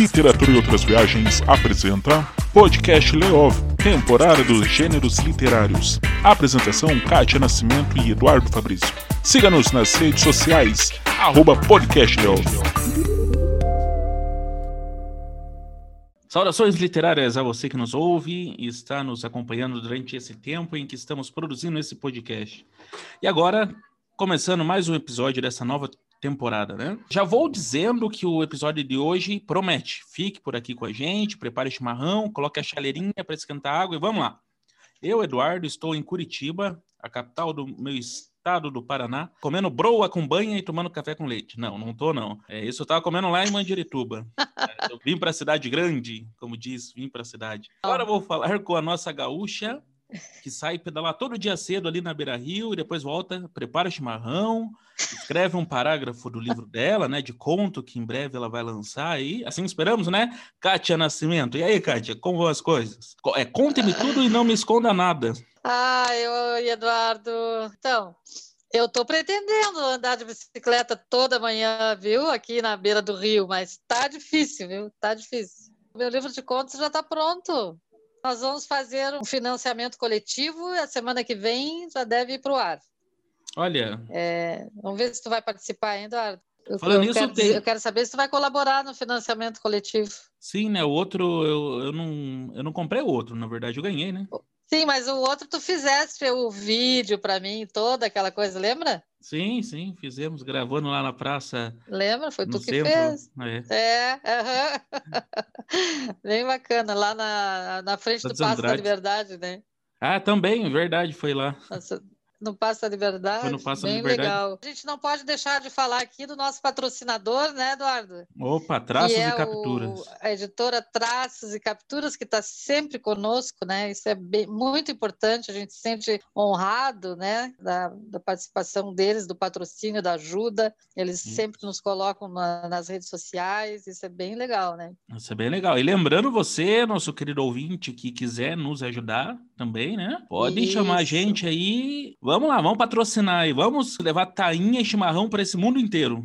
Literatura e Outras Viagens apresenta Podcast Leov, temporada dos gêneros literários. Apresentação Kátia Nascimento e Eduardo Fabrício. Siga-nos nas redes sociais, arroba Podcast. Saudações literárias a você que nos ouve e está nos acompanhando durante esse tempo em que estamos produzindo esse podcast. E agora, começando mais um episódio dessa nova temporada, né? Já vou dizendo que o episódio de hoje promete. Fique por aqui com a gente, prepare o chimarrão, coloque a chaleirinha para esquentar água e vamos lá. Eu, Eduardo, estou em Curitiba, a capital do meu estado do Paraná, comendo broa com banha e tomando café com leite. Não, não tô não. É isso eu tava comendo lá em Mandirituba. Eu vim para a cidade grande, como diz, vim para a cidade. Agora vou falar com a nossa gaúcha, que sai pedalar todo dia cedo ali na Beira Rio e depois volta, prepara o chimarrão, escreve um parágrafo do livro dela, né, de conto que em breve ela vai lançar aí. Assim esperamos, né? Kátia Nascimento. E aí, Kátia, como vão as coisas? É, conte-me tudo e não me esconda nada. Ai, oi, Eduardo. Então, eu tô pretendendo andar de bicicleta toda manhã, viu? Aqui na beira do rio, mas tá difícil, viu? Tá difícil. Meu livro de contos já tá pronto. Nós vamos fazer um financiamento coletivo e a semana que vem já deve ir para o ar. Olha. É, vamos ver se tu vai participar ainda, Eduardo. Eu, Falando eu nisso, quero, tem- eu quero saber se tu vai colaborar no financiamento coletivo. Sim, né? O outro eu, eu, não, eu não comprei o outro, na verdade eu ganhei, né? Sim, mas o outro tu fizeste o vídeo para mim, toda aquela coisa, lembra? Sim, sim, fizemos, gravando lá na praça, Lembra? Foi tu que centro. fez. É. É, aham. bem bacana, lá na, na frente do Paço da. Liberdade, né? Ah, também, verdade, foi lá. Nossa, No Paço da Liberdade. Foi no Paço da bem Liberdade. legal. A gente não pode deixar de falar aqui do nosso patrocinador, né, Eduardo? Opa, traços que é e capturas. o- a editora Traços e Capturas, que está sempre conosco, né? Isso é bem- muito importante, a gente se sente honrado, né? Da, da participação deles, do patrocínio, da ajuda. Eles Sim. sempre nos colocam na- nas redes sociais, isso é bem legal, né? Isso é bem legal. E lembrando você, nosso querido ouvinte, que quiser nos ajudar também, né? Pode chamar a Isso. gente aí. Vamos lá, vamos patrocinar aí. Vamos levar tainha e chimarrão para esse mundo inteiro.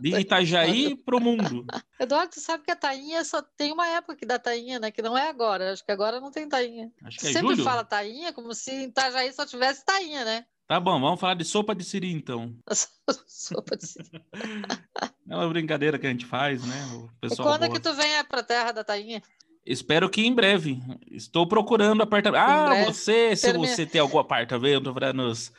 De Itajaí pro mundo. Eduardo, tu sabe que a tainha só tem uma época que dá tainha, né? Que não é agora. Acho que agora não tem tainha. Acho que é Sempre julho. fala tainha como se em Itajaí só tivesse tainha, né? Tá bom, vamos falar de sopa de siri então. Sopa de siri. É uma brincadeira que a gente faz, né? O E pessoal quando é que tu vem pra terra da tainha? Espero que em breve. Estou procurando apartamento. Ah, você, se Termina. você tem algum apartamento para nos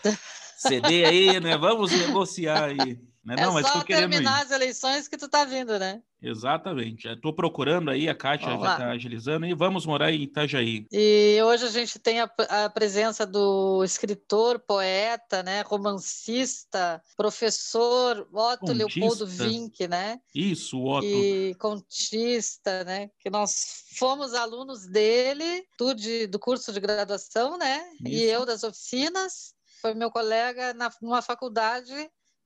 ceder aí, né? Vamos negociar aí. Né? é Não, mas só ir. terminar as eleições que tu tá vindo, né? Exatamente. Estou procurando aí, a Kátia já está agilizando e vamos morar em Itajaí. E hoje a gente tem a, a presença do escritor, poeta, né, romancista, professor Otto Leopoldo Contista. Vinck, né? Isso, Otto. e contista, né? Que nós fomos alunos dele, tu de, do curso de graduação, né? E Isso. eu das oficinas. Foi meu colega na, numa faculdade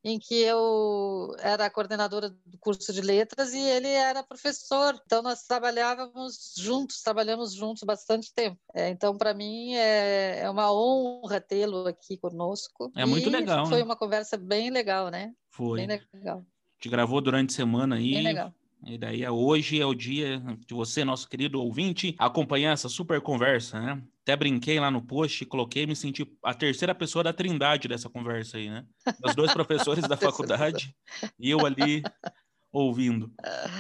em que eu era coordenadora do curso de letras e ele era professor. Então nós trabalhávamos juntos, trabalhamos juntos bastante tempo. É, então para mim é, é uma honra tê-lo aqui conosco. É muito E legal, Foi né? uma conversa bem legal, né? Foi. Bem legal, A gente gravou durante a semana aí. bem legal. E daí é- hoje é o dia de você, nosso querido ouvinte, acompanhar essa super conversa, né? Até brinquei lá no post, coloquei, me senti a terceira pessoa da trindade dessa conversa aí, né? Os dois professores da faculdade e eu ali ouvindo.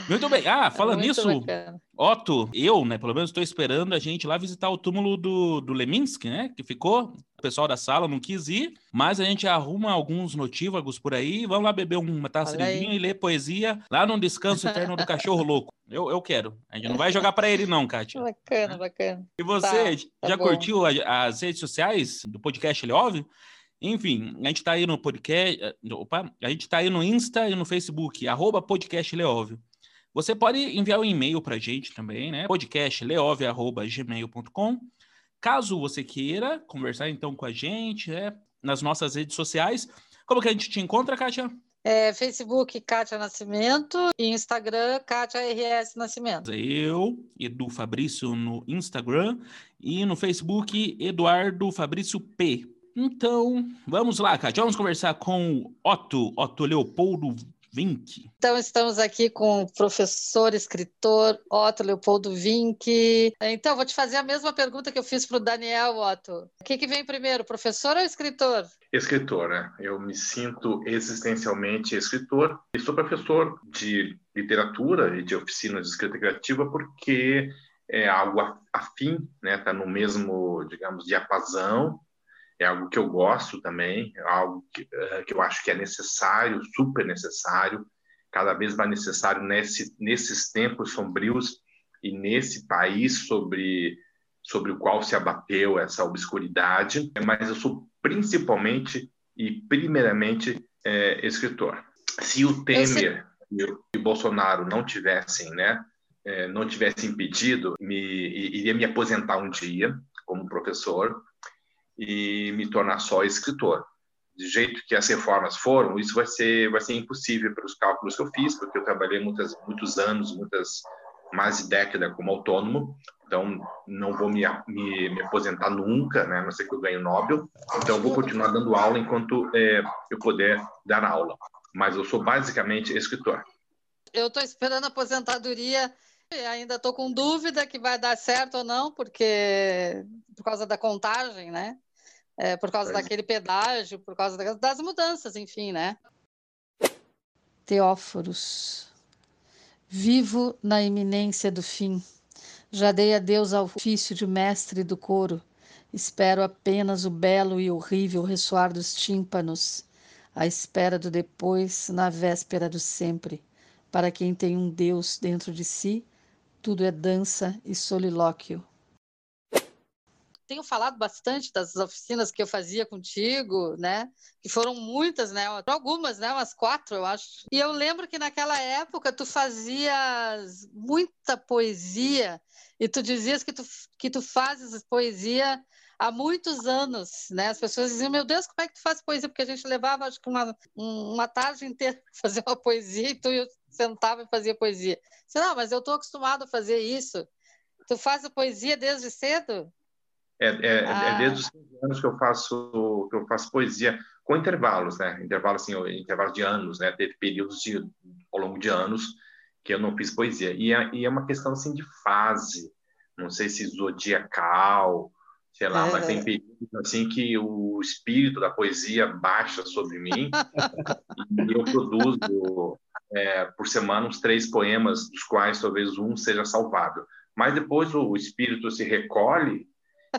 Muito bem. Ah, falando Muito nisso, bacana. Otto, eu, né, pelo menos estou esperando a gente lá visitar o túmulo do, do Leminski, né, que ficou. O pessoal da sala não quis ir, mas a gente arruma alguns notívagos por aí. Vamos lá beber uma taça de vinho e ler poesia lá no Descanso Eterno do Cachorro Louco. Eu, eu quero. A gente não vai jogar para ele não, Kátia. Bacana, bacana. E você, tá já bom. curtiu a- as redes sociais do podcast Leove? Enfim, a gente tá aí no podcast, eh, opa, a gente tá aí no Insta e no Facebook, arroba podcast. Você pode enviar um e-mail pra gente também, né? podcastleove.gmail.com Caso você queira conversar então com a gente, né? Nas nossas redes sociais. Como que a gente te encontra, Kátia? É, Facebook, Kátia Nascimento, e Instagram, Kátia RS Nascimento. Eu, Edu Fabrício no Instagram e no Facebook, Eduardo Fabrício P. Então, vamos lá, Kátia. Vamos conversar com o Otto, Otto Leopoldo Vink. Então, estamos aqui com o professor, escritor Otto Leopoldo Vink. Então, vou te fazer a mesma pergunta que eu fiz para o Daniel, Otto. O que, que vem primeiro, professor ou escritor? Escritor, né? Eu me sinto existencialmente escritor e sou professor de literatura e de oficinas de escrita criativa porque é algo afim, né? Está no mesmo, digamos, diapasão é algo que eu gosto também, é algo que, uh, que eu acho que é necessário, super necessário, cada vez mais necessário nesse, nesses tempos sombrios e nesse país sobre, sobre o qual se abateu essa obscuridade. Mas eu sou principalmente e primeiramente é, escritor. Se o Temer e o Bolsonaro não tivessem, né, é, não tivessem impedido, me, iria me aposentar um dia como professor e me tornar só escritor. De jeito que as reformas foram, isso vai ser vai ser impossível pelos cálculos que eu fiz, porque eu trabalhei muitas, muitos anos, muitas mais de década como autônomo, então não vou me, me, me aposentar nunca, né? A não ser que eu ganhe Nobel. Então vou continuar dando aula enquanto é, eu puder dar aula. Mas eu sou basicamente escritor. Eu estou esperando a aposentadoria ainda estou com dúvida que vai dar certo ou não, porque por causa da contagem, né? É, por causa pois. daquele pedágio, por causa das mudanças, enfim, né? Teóforos. Vivo na iminência do fim. Já dei adeus ao ofício de mestre do coro. Espero apenas o belo e horrível ressoar dos tímpanos, à espera do depois, na véspera do sempre. Para quem tem um Deus dentro de si, tudo é dança e solilóquio. Tenho falado bastante das oficinas que eu fazia contigo, né? Que foram muitas, né? Algumas, né? Umas quatro, eu acho. E eu lembro que naquela época tu fazias muita poesia e tu dizias que tu, que tu fazes poesia há muitos anos, né? As pessoas diziam, meu Deus, como é que tu faz poesia? Porque a gente levava, acho que uma, uma tarde inteira fazer uma poesia e tu sentava e fazia poesia. Disse, não, mas eu estou acostumado a fazer isso. Tu faz a poesia desde cedo? É, é, é ah. é desde os anos que eu faço que eu faço poesia com intervalos, né? Intervalos assim, intervalos de anos, né? Teve períodos de ao longo de anos que eu não fiz poesia e é, e é uma questão assim de fase, não sei se zodiacal, sei lá, é. mas tem períodos assim que o espírito da poesia baixa sobre mim e eu produzo é, por semana uns três poemas, dos quais talvez um seja salvado. Mas depois o espírito se recolhe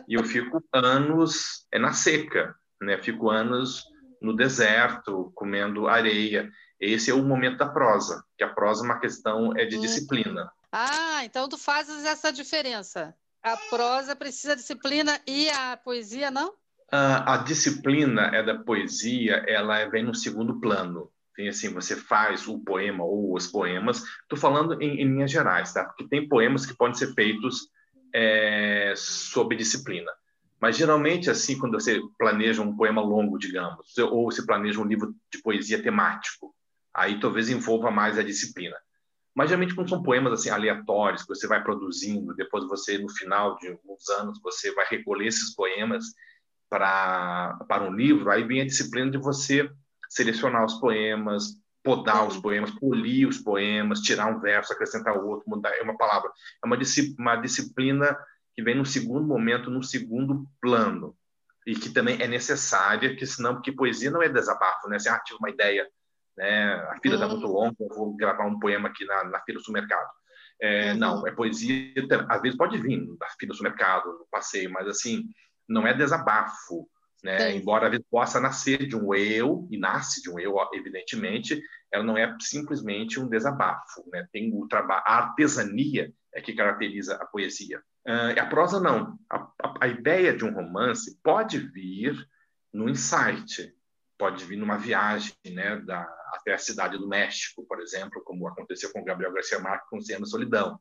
e eu fico anos é, na seca, né? Fico anos no deserto, comendo areia. Esse é o momento da prosa, que a prosa é uma questão é de hum. disciplina. Ah, então tu fazes essa diferença. A prosa precisa de disciplina e a poesia não? a disciplina é da poesia, ela vem no segundo plano. Tem assim, você faz o poema ou os poemas. Estou falando em, em, linhas gerais, tá? Porque tem poemas que podem ser feitos é, sob disciplina. Mas geralmente, assim, quando você planeja um poema longo, digamos, ou você planeja um livro de poesia temático, aí talvez envolva mais a disciplina. Mas geralmente quando são poemas assim aleatórios que você vai produzindo, depois você no final de alguns anos você vai recolher esses poemas para para um livro, aí vem a disciplina de você selecionar os poemas, podar os poemas, polir os poemas, tirar um verso, acrescentar outro, mudar é uma palavra. É uma, uma disciplina que vem no segundo momento, no segundo plano e que também é necessária, que senão porque poesia não é desabafo, né? Você ah, tive uma ideia, né? A fila está muito longa, vou gravar um poema aqui na, na fila do supermercado. É, uhum. Não, é poesia, às vezes pode vir da fila do supermercado, no passeio, mas assim, não é desabafo, né? Embora a vida possa nascer de um eu, e nasce de um eu, evidentemente, ela não é simplesmente um desabafo. Né? Tem o trabalho, a artesania é que caracteriza a poesia. Uh, a prosa não. A, a, a, ideia de um romance pode vir no insight, pode vir numa viagem né, da, até a cidade do México, por exemplo, como aconteceu com Gabriel Garcia Marques com Cena Solidão.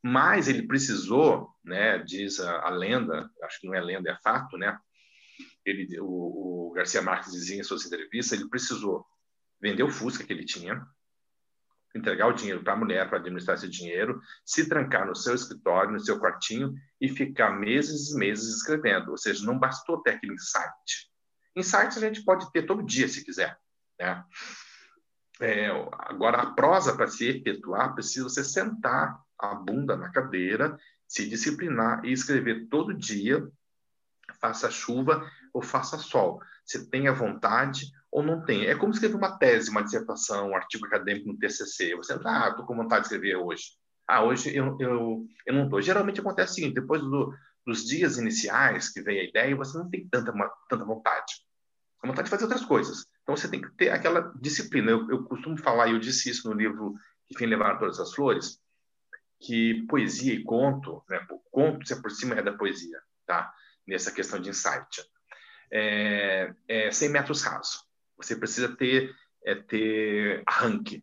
Mas ele precisou, né, diz a, a lenda, acho que não é lenda, é fato, né, ele, o, o Garcia Marques dizia em suas entrevistas, ele precisou vender o Fusca que ele tinha, entregar o dinheiro para a mulher para administrar esse dinheiro, se trancar no seu escritório, no seu quartinho e ficar meses e meses escrevendo. Ou seja, não bastou ter aquele insight. Insight a gente pode ter todo dia se quiser, né? É, agora, a prosa, para se efetuar, precisa você sentar a bunda na cadeira, se disciplinar e escrever todo dia, faça chuva ou faça sol. Você tem a vontade ou não tem. É como escrever uma tese, uma dissertação, um artigo acadêmico no TCC. Você, ah, estou com vontade de escrever hoje. Ah, hoje eu, eu, eu não estou. Geralmente acontece o seguinte, depois do, dos dias iniciais que vem a ideia, você não tem tanta, uma, tanta vontade. A vontade de fazer outras coisas. Então você tem que ter aquela disciplina. Eu, eu costumo falar, e eu disse isso no livro Que Fim Levaram Todas as Flores, que poesia e conto, né, conto se aproxima da poesia, tá? Nessa questão de insight. É, é 100 metros raso. Você precisa ter, é, ter arranque.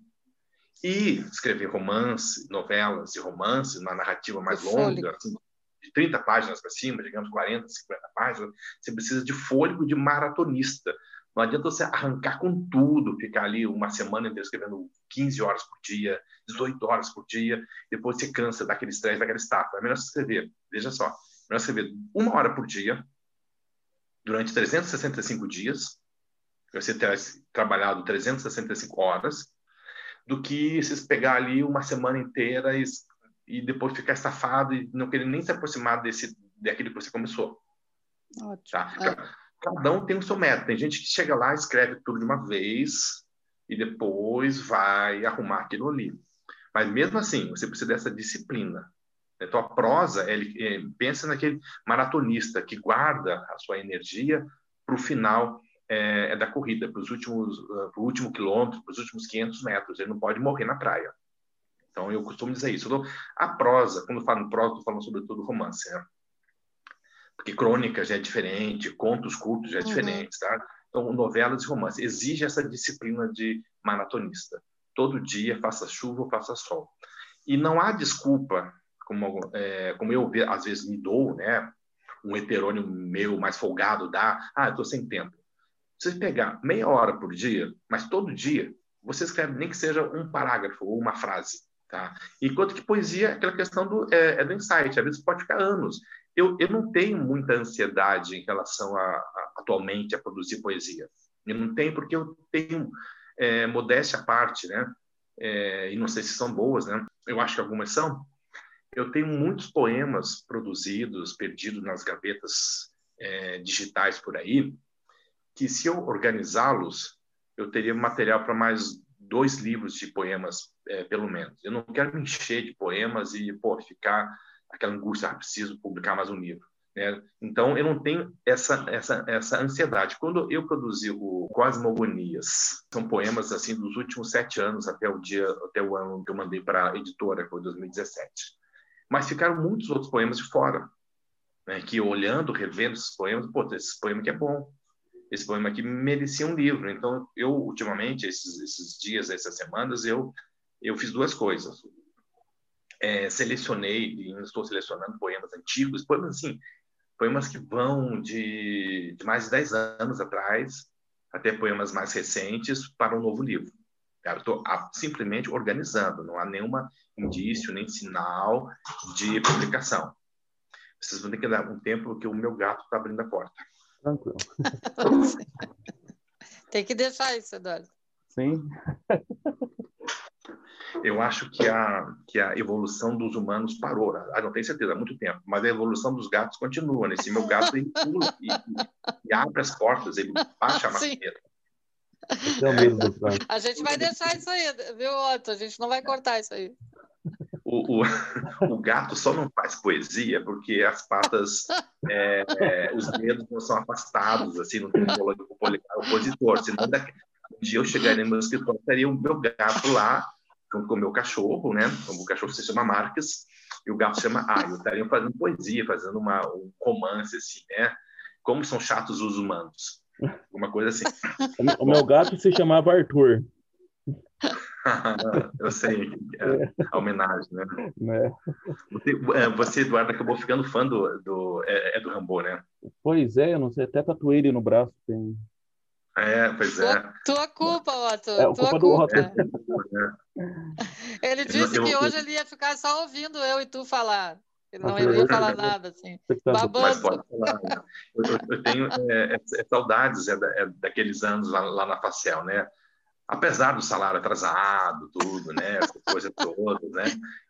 E escrever romance, novelas e romances, uma narrativa mais longa, assim, de 30 páginas para cima, digamos 40, 50 páginas, você precisa de fôlego de maratonista. Não adianta você arrancar com tudo, ficar ali uma semana inteira escrevendo 15 horas por dia, 18 horas por dia, depois você cansa daquele estresse, daquela estátua. É melhor escrever, veja só, é melhor escrever uma hora por dia, durante 365 dias, você ter trabalhado 365 horas, do que se pegar ali uma semana inteira e, e depois ficar estafado e não querer nem se aproximar desse, daquele que você começou. Ótimo. Tá? É. Cada um tem o seu método. Tem gente que chega lá, escreve tudo de uma vez e depois vai arrumar aquilo ali. Mas mesmo assim, você precisa dessa disciplina. Então, a prosa, ele, ele pensa naquele maratonista que guarda a sua energia para o final é, é, da corrida, para os últimos, uh, para o último quilômetro, para os últimos 500 metros. Ele não pode morrer na praia. Então, eu costumo dizer isso. A prosa, quando eu falo prosa, estou falando sobretudo romance, né? porque crônica já é diferente, contos curtos já é uhum. diferente, tá? Então, novelas e romances exige essa disciplina de maratonista. Todo dia, faça chuva ou faça sol. E não há desculpa, como, é, como eu às vezes me dou, né? Um heterônimo meu mais folgado dá, ah, estou sem tempo. Você pegar meia hora por dia, mas todo dia, você escreve nem que seja um parágrafo ou uma frase. Tá? Enquanto que poesia é aquela questão do, é, é do insight, às vezes pode ficar anos eu, eu não tenho muita ansiedade em relação a, a, atualmente a produzir poesia. Eu não tenho porque eu tenho é, modéstia à parte, né? É, e não sei se são boas, né? Eu acho que algumas são. Eu tenho muitos poemas produzidos, perdidos nas gavetas é, digitais por aí, que se eu organizá-los, eu teria material para mais dois livros de poemas, é, pelo menos. Eu não quero me encher de poemas e pô, ficar aquela angústia, ah, preciso publicar mais um livro. Né? Então, eu não tenho essa, essa, essa ansiedade. Quando eu produzi o Cosmogonias, são poemas assim dos últimos sete anos até o dia, até o ano que eu mandei para a editora, que foi 2017. Mas ficaram muitos outros poemas de fora, né? que olhando, revendo esses poemas, pô, esse poema aqui é bom, esse poema aqui merecia um livro. Então, eu ultimamente, esses, esses dias, essas semanas, eu eu fiz duas coisas é, selecionei e estou selecionando poemas antigos, poemas assim, poemas que vão de, de mais de 10 anos atrás até poemas mais recentes para um novo livro. Estou simplesmente organizando, não há nenhum indício nem sinal de publicação. Vocês vão ter que dar um tempo porque o meu gato está abrindo a porta. Tranquilo. Tem que deixar isso, Eduardo. Sim. eu acho que a, que a evolução dos humanos parou. Né? Ah, não tenho certeza, há muito tempo. Mas a evolução dos gatos continua. Nesse né? meu gato, ele pula e, e, abre as portas, ele baixa a madeira. A gente vai deixar isso aí, viu, Otto? A gente não vai cortar isso aí. O, o, o gato só não faz poesia porque as patas, é, é, os dedos não são afastados, assim, não tem o polegar opositor. Senão, daqui, um dia eu chegaria no meu escritório, estaria o meu gato lá junto com o meu cachorro, né? O cachorro se chama Marques e o gato se chama Ayo. Estariam fazendo poesia, fazendo uma, um romance, assim, né? Como são chatos os humanos. Alguma coisa assim. O meu gato se chamava Arthur. Eu sei, é, a homenagem, né? né? Você, é, você, Eduardo, acabou ficando fã do, do, é, é do Rambo, né? Pois é, eu não sei, até tatuei ele no braço. Tem... É, pois é. Tua, tua culpa, Otto. É, tua culpa. culpa. É. Ele disse eu, que hoje ele ia ficar só ouvindo eu e tu falar. Não ia falar nada, assim. Mas pode falar. Né? Eu, eu, tenho é, é, é saudades é, é, daqueles anos lá, lá, na Facel, né? apesar do salário atrasado, tudo, né? Coisa toda, né?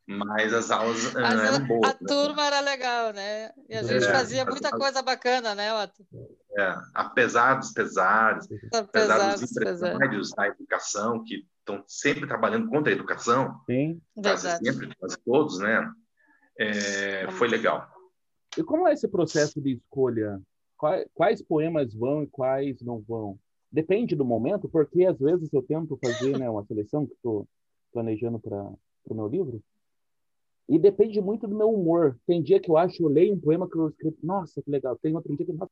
Mas as aulas Mas ah, eram boas. a né? turma era legal, né? E a gente É. fazia muita coisa bacana, né, Otto? É, apesar dos pesares, apesar Apesar dos empresários da educação que estão sempre trabalhando contra a educação, Sim. quase Verdade. sempre, quase todos, né? É, foi legal. E como é esse processo de escolha? Quais, quais poemas vão e quais não vão? Depende do momento, porque às vezes eu tento fazer né, uma seleção que estou planejando para o meu livro, e depende muito do meu humor. Tem dia que eu acho, eu leio um poema que eu escrevo, nossa, que legal. Tem outro dia que, nossa,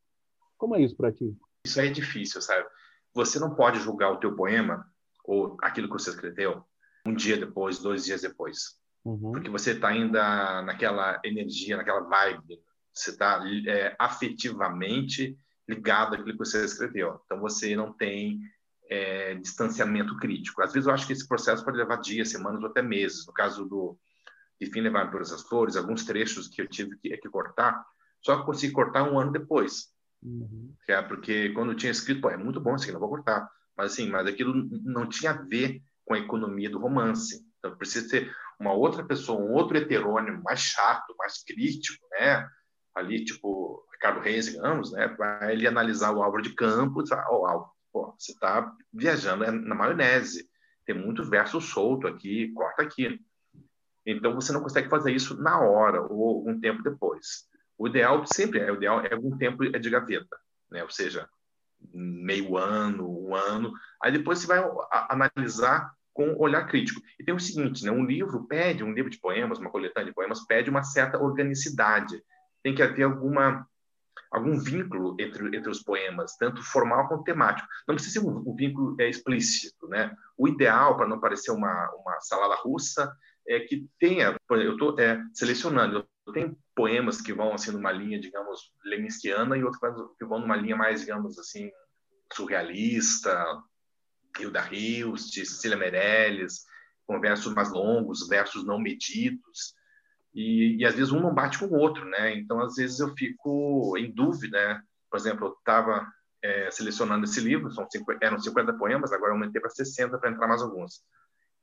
como é isso para ti? Isso aí é difícil, sabe? Você não pode julgar o teu poema ou aquilo que você escreveu um dia depois, dois dias depois. Uhum. porque você está ainda naquela energia, naquela vibe, você está é, afetivamente ligado àquilo que você escreveu. Então você não tem é, distanciamento crítico. Às vezes eu acho que esse processo pode levar dias, semanas ou até meses. No caso do Enfim Levar Todas as Flores, alguns trechos que eu tive que, que cortar, só consegui cortar um ano depois. Uhum. É porque quando eu tinha escrito, pô, é muito bom isso aqui, não vou cortar. Mas assim, mas aquilo não tinha a ver com a economia do romance. Então precisa ter uma outra pessoa, um outro heterônimo mais chato, mais crítico, né? Ali, tipo, Ricardo Reis, digamos, né? Para ele analisar o Álvaro de Campos, ah, oh, Álvaro, pô, você está viajando é na maionese. Tem muito verso solto aqui, corta aqui. Então você não consegue fazer isso na hora ou um tempo depois. O ideal sempre é, o ideal é algum tempo é de gaveta, né? Ou seja, meio ano, um ano. Aí depois você vai analisar com olhar crítico. E tem o seguinte, né? Um livro pede, um livro de poemas, uma coletânea de poemas, pede uma certa organicidade. Tem que haver alguma algum vínculo entre, entre os poemas, tanto formal quanto temático. Não precisa ser um, um vínculo é, explícito, né? O ideal, para não parecer uma, uma salada russa, é que tenha... Eu estou é, selecionando, eu tenho poemas que vão assim numa linha, digamos, leminskiana e outros que vão numa linha mais, digamos assim, surrealista, Hilda Hilst, Cecília Meirelles, com versos mais longos, versos não medidos, e, e, às vezes um não bate com o outro, né? Então, às vezes eu fico em dúvida, né? Por exemplo, eu estava é, selecionando esse livro, são 50, eram 50 poemas, agora eu aumentei para 60 para entrar mais alguns.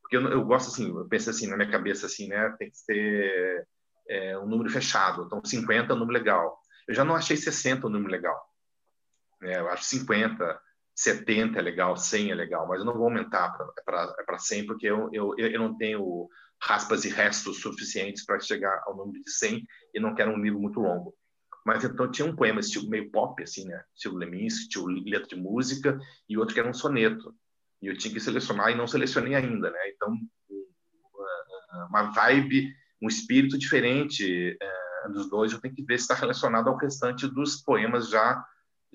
Porque eu, eu, gosto assim, eu penso assim, na minha cabeça assim, né? Tem que ser é, um número fechado, então 50 é um número legal. Eu já não achei 60 um número legal. Né? Eu acho 50, 70 é legal, 100 é legal, mas eu não vou aumentar para 100 porque eu, eu, eu não tenho raspas e restos suficientes para chegar ao número de 100 e não quero um livro muito longo. Mas então tinha um poema estilo meio pop, assim, né? Estilo Leminski, estilo letra de música, e outro que era um soneto. E eu tinha que selecionar e não selecionei ainda, né? Então, uma vibe, um espírito diferente uh, dos dois, eu tenho que ver se está relacionado ao restante dos poemas já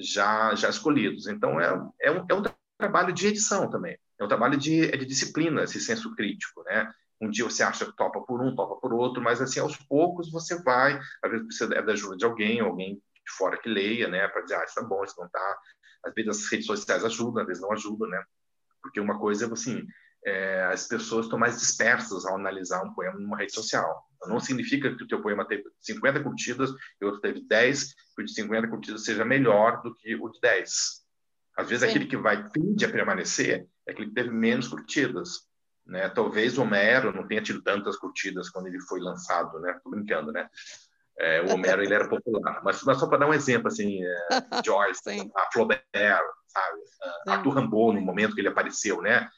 já já escolhidos. Então, é, é, um, é um trabalho de edição também. É um trabalho de, de disciplina, esse senso crítico, né? um dia você acha que topa por um, topa por outro, mas assim, aos poucos você vai, às vezes precisa da ajuda de alguém, alguém de fora que leia, né, para dizer, ah, isso tá bom, isso não tá. Às vezes as redes sociais ajudam, às vezes não ajudam, né, porque uma coisa é assim, é, as pessoas estão mais dispersas ao analisar um poema numa rede social. Não significa que o teu poema teve 50 curtidas e outro teve 10, que o de 50 curtidas seja melhor do que o de 10. Às vezes Sim. aquele que vai tende a permanecer é aquele que teve menos curtidas. Né? Talvez Homero não tenha tido tantas curtidas quando ele foi lançado, né? Tô brincando, né? É, o Homero ele era popular, mas, mas só para dar um exemplo assim, é, Joyce, a Flaubert, sabe? Arthur Rimbaud no momento que ele apareceu, né?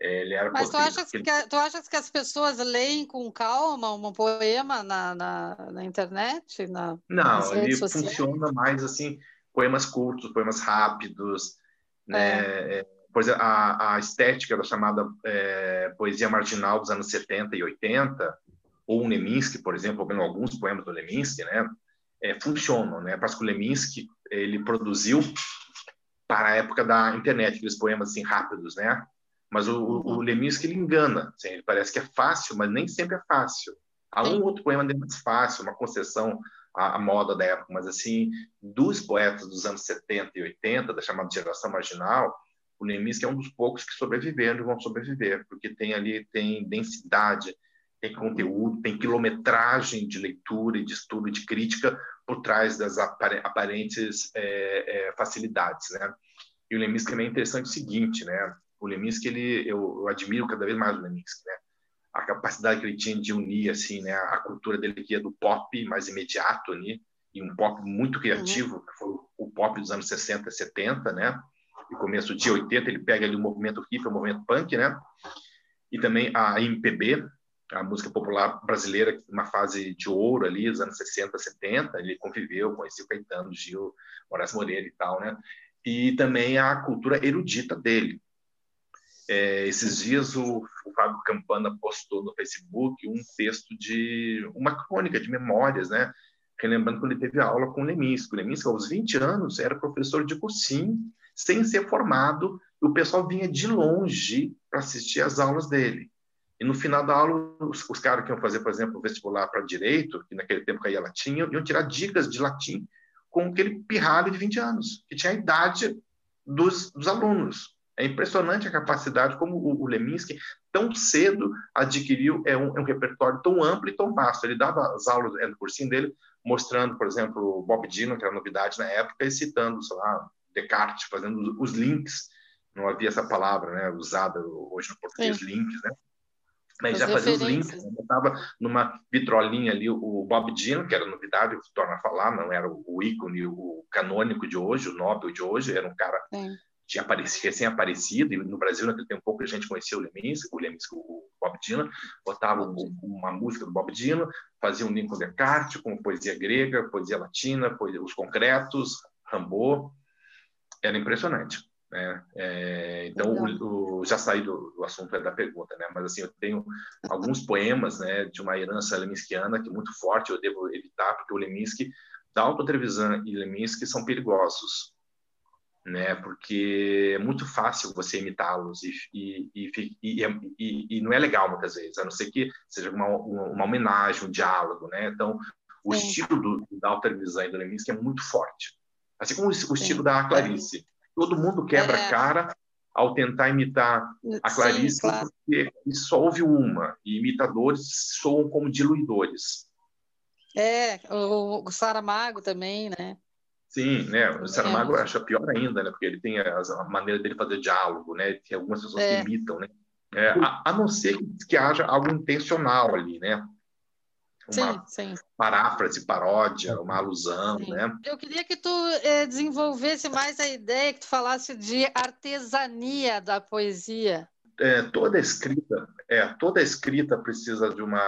Ele era mas tu achas, que, tu achas que as pessoas leem com calma um poema na, na, na internet? Na, não, ele funciona mais assim, poemas curtos, poemas rápidos, né? É por exemplo, a, a estética da chamada é, poesia marginal dos anos 70 e 80, ou o Leminski, por exemplo, ou alguns poemas do Leminski, né, é, funcionam, né? Parece que o Leminski ele produziu para a época da internet aqueles poemas assim rápidos, né? Mas o, o, o Leminski ele engana, assim, ele parece que é fácil, mas nem sempre é fácil. Há um outro poema dele mais fácil, uma concessão à, à moda da época, mas assim, dos poetas dos anos 70 e 80, da chamada geração marginal, o Leminski é um dos poucos que sobreviveram e vão sobreviver, porque tem ali tem densidade, tem conteúdo, tem quilometragem de leitura e de estudo, de crítica por trás das aparentes é, é, facilidades, né? E o Leminski também é interessante o seguinte, né? O Leminski, ele, eu, eu admiro cada vez mais o Leminski, né? A capacidade que ele tinha de unir, assim, né? A cultura dele que é do pop mais imediato ali, e um pop muito criativo, uhum. que foi o pop dos anos 60, 70, né? E começo de 80, ele pega ali o movimento hip, o movimento punk, né? E também a MPB, a música popular brasileira, uma fase de ouro ali, os anos 60, 70, ele conviveu, conheceu Caetano, Gil, Horácio Moreira e tal, né? E também a cultura erudita dele. É, esses dias o, o Fábio Campana postou no Facebook um texto de uma crônica de memórias, né? Relembrando quando ele teve aula com o Leminski. O Leminski, aos 20 anos, era professor de cursinho, sem ser formado, e o pessoal vinha de longe para assistir às aulas dele. E no final da aula, os, os caras que iam fazer, por exemplo, vestibular para direito, que naquele tempo caía latim, iam tirar dicas de latim com aquele pirralho de 20 anos, que tinha a idade dos, dos alunos. É impressionante a capacidade como o, o Leminski, tão cedo, adquiriu é um, é um, repertório tão amplo e tão vasto. Ele dava as aulas é, no cursinho dele, mostrando, por exemplo, Bob Dylan, que era novidade na época, e citando, sei lá, Descartes, fazendo os links. Não havia essa palavra né, usada hoje no português, Sim. links, né? Mas já fazia os links, né? botava numa vitrolinha ali o Bob Dylan, que era novidade, torna a falar, não era o ícone, o canônico de hoje, o Nobel de hoje, era um cara Sim. Tinha aparecido, recém-aparecido, e no Brasil naquele tempo pouco a gente conhecia o Leminski, o Leminski, o Bob Dylan, botava uma música do Bob Dylan, fazia um link com Descartes, com poesia grega, poesia latina, poesia, os concretos, Rambaud, era impressionante. Né? É, então, o, o, já saí do, do, assunto é da pergunta, né? mas assim, eu tenho alguns poemas né, de uma herança leminskiana que é muito forte, eu devo evitar, porque o Leminski, Dalton Trevisan e Leminski são perigosos, né? porque é muito fácil você imitá-los e, e, e, e, não é legal muitas vezes, a não ser que seja uma, uma homenagem, um diálogo. Né? Então, o Sim. estilo do, Dalton Trevisan e do Leminski é muito forte, assim como o, o estilo da Clarice. Todo mundo quebra a é. cara ao tentar imitar a Clarice, Sim, claro. porque só houve uma, e imitadores soam como diluidores. É, o, o Saramago também, né? Sim, né? O Saramago é. acha pior ainda, né? Porque ele tem a, a maneira dele fazer diálogo, né? Tem algumas pessoas é. que imitam, né? É, a, a, não ser que, que haja algo intencional ali, né? uma sim, sim. paráfrase, paródia, uma alusão, sim. né? Eu queria que tu eh, desenvolvesse mais a ideia, que tu falasse de artesania da poesia. É, toda escrita, é, toda escrita precisa de uma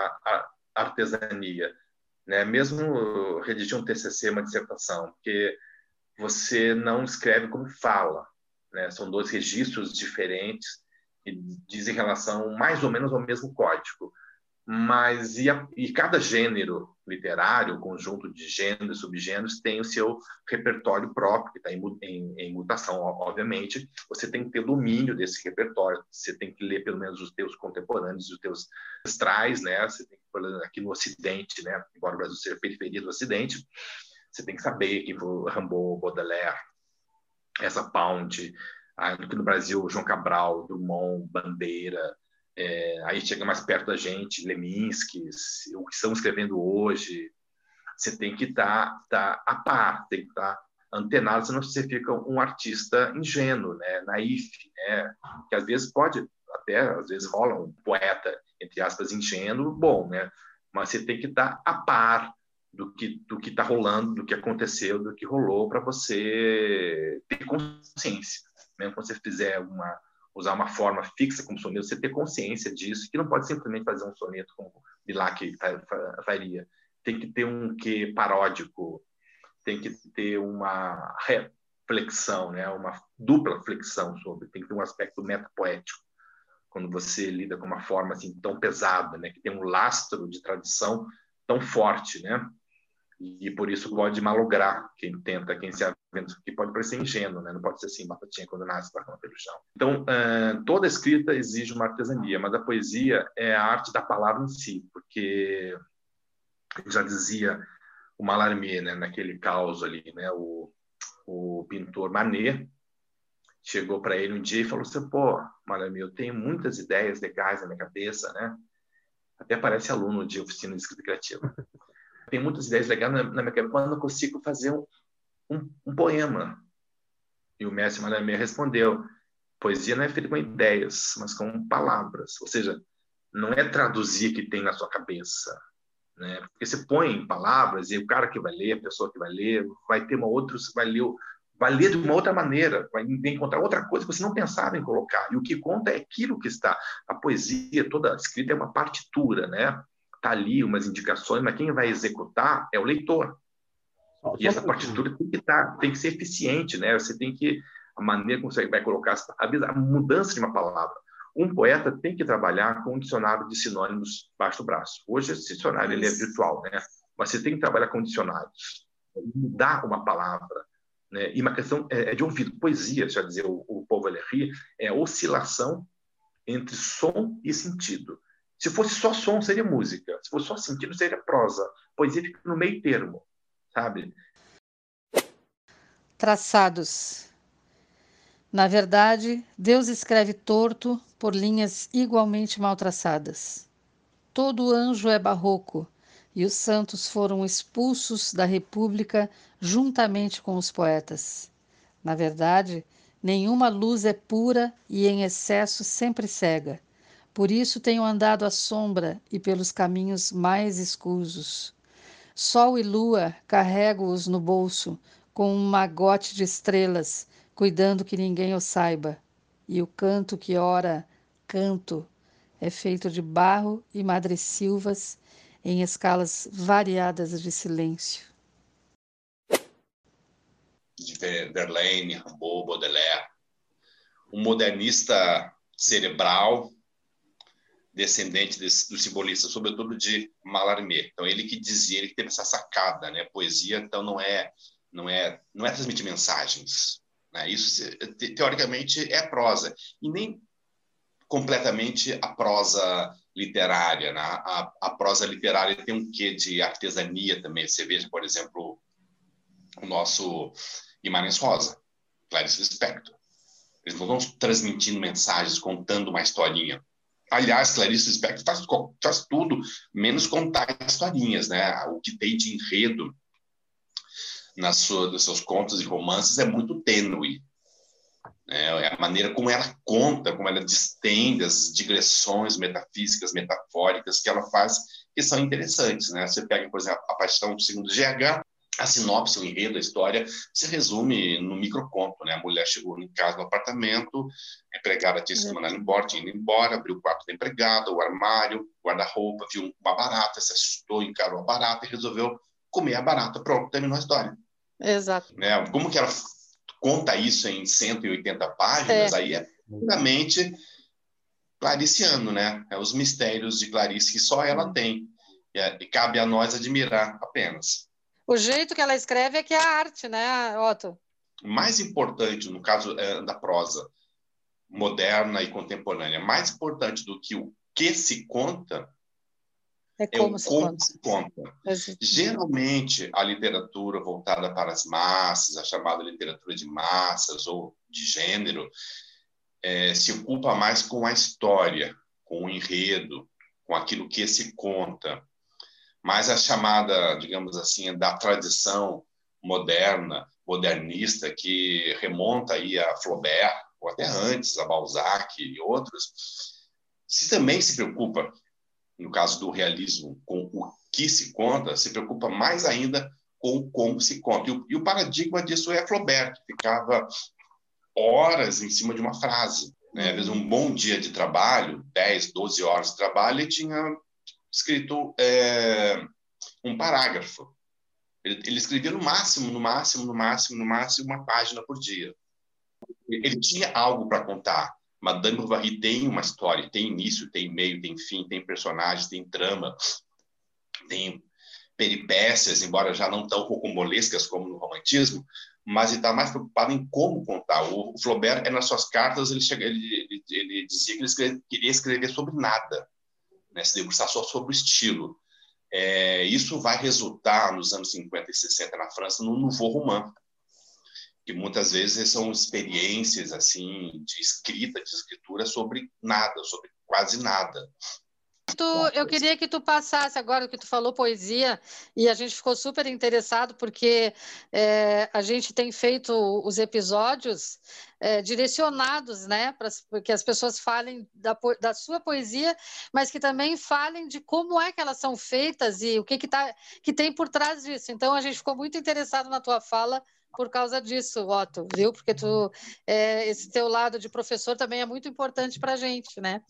artesania, né? Mesmo redigir um TCC, uma dissertação, porque você não escreve como fala, né? São dois registros diferentes que dizem relação mais ou menos ao mesmo código mas e, a, e, cada gênero literário, conjunto de gêneros subgêneros, tem o seu repertório próprio, que está em, em, em, mutação, obviamente. Você tem que ter domínio desse repertório, você tem que ler pelo menos os teus contemporâneos, os teus ancestrais, né? Você tem que, aqui no Ocidente, né? Embora o Brasil seja periferia do Ocidente, você tem que saber que Rimbaud, Baudelaire, essa Pound, aqui no Brasil, João Cabral, Drummond, Bandeira, é, aí chega mais perto da gente, Leminski, o que estão escrevendo hoje. Você tem que estar tá, tá a par, tem que estar tá antenado, senão você fica um artista ingênuo, né, naif, né, que às vezes pode, até às vezes rola um poeta, entre aspas, ingênuo, bom, né, mas você tem que estar tá a par do que do que está rolando, do que aconteceu, do que rolou, para você ter consciência. Mesmo quando você fizer uma usar uma forma fixa como soneto, você ter consciência disso, que não pode simplesmente fazer um soneto como Bilac faria. Tem que ter um que paródico, tem que ter uma reflexão, né? uma dupla flexão sobre, tem que ter um aspecto metapoético quando você lida com uma forma assim tão pesada, né, que tem um lastro de tradição tão forte, né? E por isso pode malograr quem tenta, quem se aventa, que pode parecer ingênuo, né? não pode ser assim, batatinha quando nasce, para pelo chão. Então, toda escrita exige uma artesania, mas a poesia é a arte da palavra em si, porque já dizia o Mallarmé, né, naquele caos ali, né, o, o pintor Manet chegou para ele um dia e falou assim, pô, Mallarmé, eu tenho muitas ideias legais na minha cabeça, né? Até parece aluno de oficina de escrita criativa tenho muitas ideias legais na, minha cabeça, mas não consigo fazer um, um, um poema. E o mestre Malamé respondeu: Poesia não é feita com ideias, mas com palavras. Ou seja, não é traduzir o que tem na sua cabeça, né? Porque você põe palavras e o cara que vai ler, a pessoa que vai ler, vai ter uma outra, vai ler, vai ler de uma outra maneira, vai encontrar outra coisa que você não pensava em colocar. E o que conta é aquilo que está. A poesia toda escrita é uma partitura, né? Tá ali umas indicações, mas quem vai executar é o leitor. E essa partitura tem que tá, tem que ser eficiente, né? Você tem que a maneira como você vai colocar a mudança de uma palavra. Um poeta tem que trabalhar com um dicionário de sinônimos baixo do braço. Hoje esse dicionário ele é virtual, né? Mas você tem que trabalhar com dicionários, mudar uma palavra, né? E uma questão é, é de ouvido. Poesia, já dizer o, o povo Valéry, é oscilação entre som e sentido. Se fosse só som, seria música. Se fosse só sentido, seria prosa. Poesia fica no meio termo, sabe? Traçados. Na verdade, Deus escreve torto por linhas igualmente mal traçadas. Todo anjo é barroco e os santos foram expulsos da República juntamente com os poetas. Na verdade, nenhuma luz é pura e em excesso sempre cega. Por isso tenho andado à sombra e pelos caminhos mais escusos. Sol e lua carrego-os no bolso, com um magote de estrelas, cuidando que ninguém o saiba. E o canto que ora canto é feito de barro e madressilvas em escalas variadas de silêncio. De Verlaine, Rimbaud, Baudelaire, um modernista cerebral, descendente desse, do simbolista, sobretudo de Mallarmé. Então ele que dizia, ele que teve essa sacada, né? Poesia, então não é, não é, não é transmitir mensagens, né? Isso, teoricamente, é prosa. E nem completamente a prosa literária. Né? A, a, prosa literária tem um quê de artesania também. Você veja, por exemplo, o nosso Guimarães Rosa, Clarice Lispector. Eles não estão transmitindo mensagens, contando uma historinha. Aliás, Clarice Lispector faz, faz tudo, menos contar historinhas. Né? O que tem de enredo nas suas, nos seus contos e romances é muito tênue. É, é a maneira como ela conta, como ela distende as digressões metafísicas, metafóricas que ela faz, que são interessantes. Né? Você pega, por exemplo, a Paixão segundo GH, a sinopse, o enredo, a história, se resume no microconto. Né? A mulher chegou em casa no apartamento, a empregada tinha se mandado embora, tinha ido embora, abriu o quarto da empregada, o armário, guarda-roupa, viu uma barata, se assustou, encarou a barata e resolveu comer a barata. Pronto, terminou a história. Exato. Né? Como que ela conta isso em 180 páginas, é. aí é puramente clariciano, né? É os mistérios de Clarice que só ela uhum. tem. É, e cabe a nós admirar apenas. O jeito que ela escreve é que é a arte, né, Otto? Mais importante, no caso é, da prosa moderna e contemporânea, mais importante do que o que se conta é como, é se, como conta. se conta. Geralmente, a literatura voltada para as massas, a chamada literatura de massas ou de gênero, é, se ocupa mais com a história, com o enredo, com aquilo que se conta. Mas a chamada, digamos assim, da tradição moderna, modernista, que remonta aí a Flaubert, ou até antes, a Balzac e outros, se também se preocupa no caso do realismo, com o que se conta, se preocupa mais ainda com como se conta. E o, e o paradigma disso é Flaubert, que ficava horas em cima de uma frase. Né? Às vezes, um bom dia de trabalho, 10, 12 horas de trabalho, ele tinha escrito é, um parágrafo. Ele, ele, escrevia no máximo, no máximo, no máximo, no máximo, uma página por dia. Ele tinha algo para contar. Madame Bovary tem uma história, tem início, tem meio, tem fim, tem personagens, tem trama, tem peripécias, embora já não tão rocambolescas como no romantismo, mas ele está mais preocupado em como contar. O, Flaubert, é nas suas cartas, ele, chega, ele, ele, ele dizia que ele escreve, queria escrever sobre nada, né, se debruçar só sobre o estilo. É, isso vai resultar, nos anos 50 e 60 na França, no Nouveau Roman, que muitas vezes são experiências assim de escrita, de escritura sobre nada, sobre quase nada. Tu, eu queria que tu passasse agora que tu falou poesia e a gente ficou super interessado porque é, a gente tem feito os episódios é, direcionados, né, para que as pessoas falem da, da, sua poesia, mas que também falem de como é que elas são feitas e o que que, tá, que tem por trás disso. Então a gente ficou muito interessado na tua fala por causa disso, Otto, viu? Porque tu, é, esse teu lado de professor também é muito importante para a gente, né?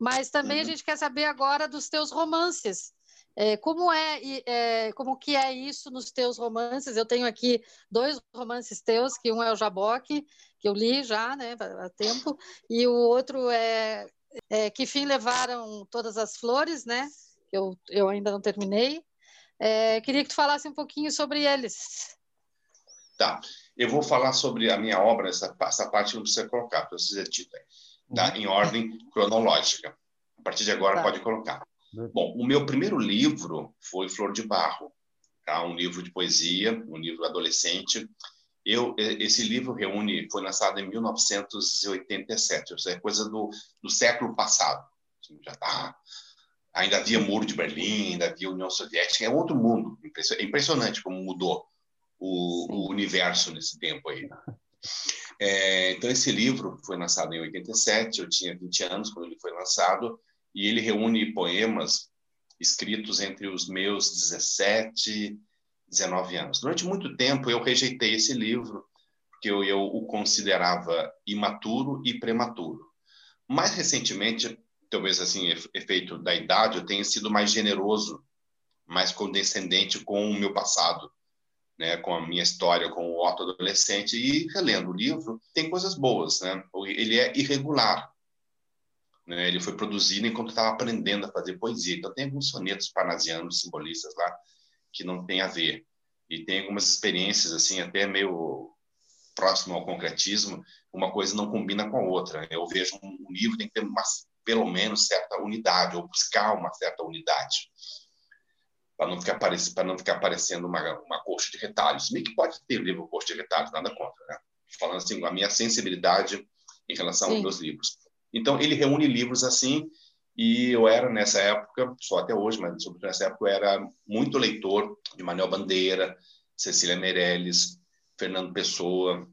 Mas também uhum. a gente quer saber agora dos teus romances. É, como é, é, como que é isso nos teus romances? Eu tenho aqui dois romances teus, que um é o Jaboque, que eu li já, né, há tempo, e o outro é, é Que Fim Levaram Todas as Flores, né, que eu, eu ainda não terminei. É, queria que tu falasse um pouquinho sobre eles. Tá. Eu vou falar sobre a minha obra, essa, essa parte não precisa colocar, precisa dizer tá? Uhum. Em ordem cronológica. A partir de agora tá. pode colocar. Uhum. Bom, o meu primeiro livro foi Flor de Barro, tá? um livro de poesia, um livro adolescente. Eu, esse livro reúne, foi lançado em 1987, ou seja, é coisa do, do século passado. Assim, já tá, ainda havia Muro de Berlim, ainda havia União Soviética, é outro mundo. É impressionante como mudou o, o universo nesse tempo aí. É, então, esse livro foi lançado em 87, eu tinha 20 anos quando ele foi lançado, e ele reúne poemas escritos entre os meus 17 19 anos. Durante muito tempo, eu rejeitei esse livro, porque eu, eu o considerava imaturo e prematuro. Mais recentemente, talvez assim, efeito da idade, eu tenho sido mais generoso, mais condescendente com o meu passado né, com a minha história com o Otto adolescente e relendo o livro, tem coisas boas, né? Ele é irregular. Né? Ele foi produzido enquanto estava aprendendo a fazer poesia. Então tem alguns sonetos parnasianos simbolistas lá que não tem a ver. E tem algumas experiências assim até meio próximo ao concretismo, uma coisa não combina com a outra. Eu vejo um livro tem que ter uma, pelo menos certa unidade ou buscar uma certa unidade para não ficar para não ficar parecendo uma uma coxa de retalhos. Meio que pode ter livro coxa de retalhos, nada contra, né? Falando assim, a minha sensibilidade em relação Sim. aos meus livros. Então ele reúne livros assim e eu era nessa época, só até hoje, mas sobretudo nessa época eu era muito leitor de Manuel Bandeira, Cecília Meirelles, Fernando Pessoa,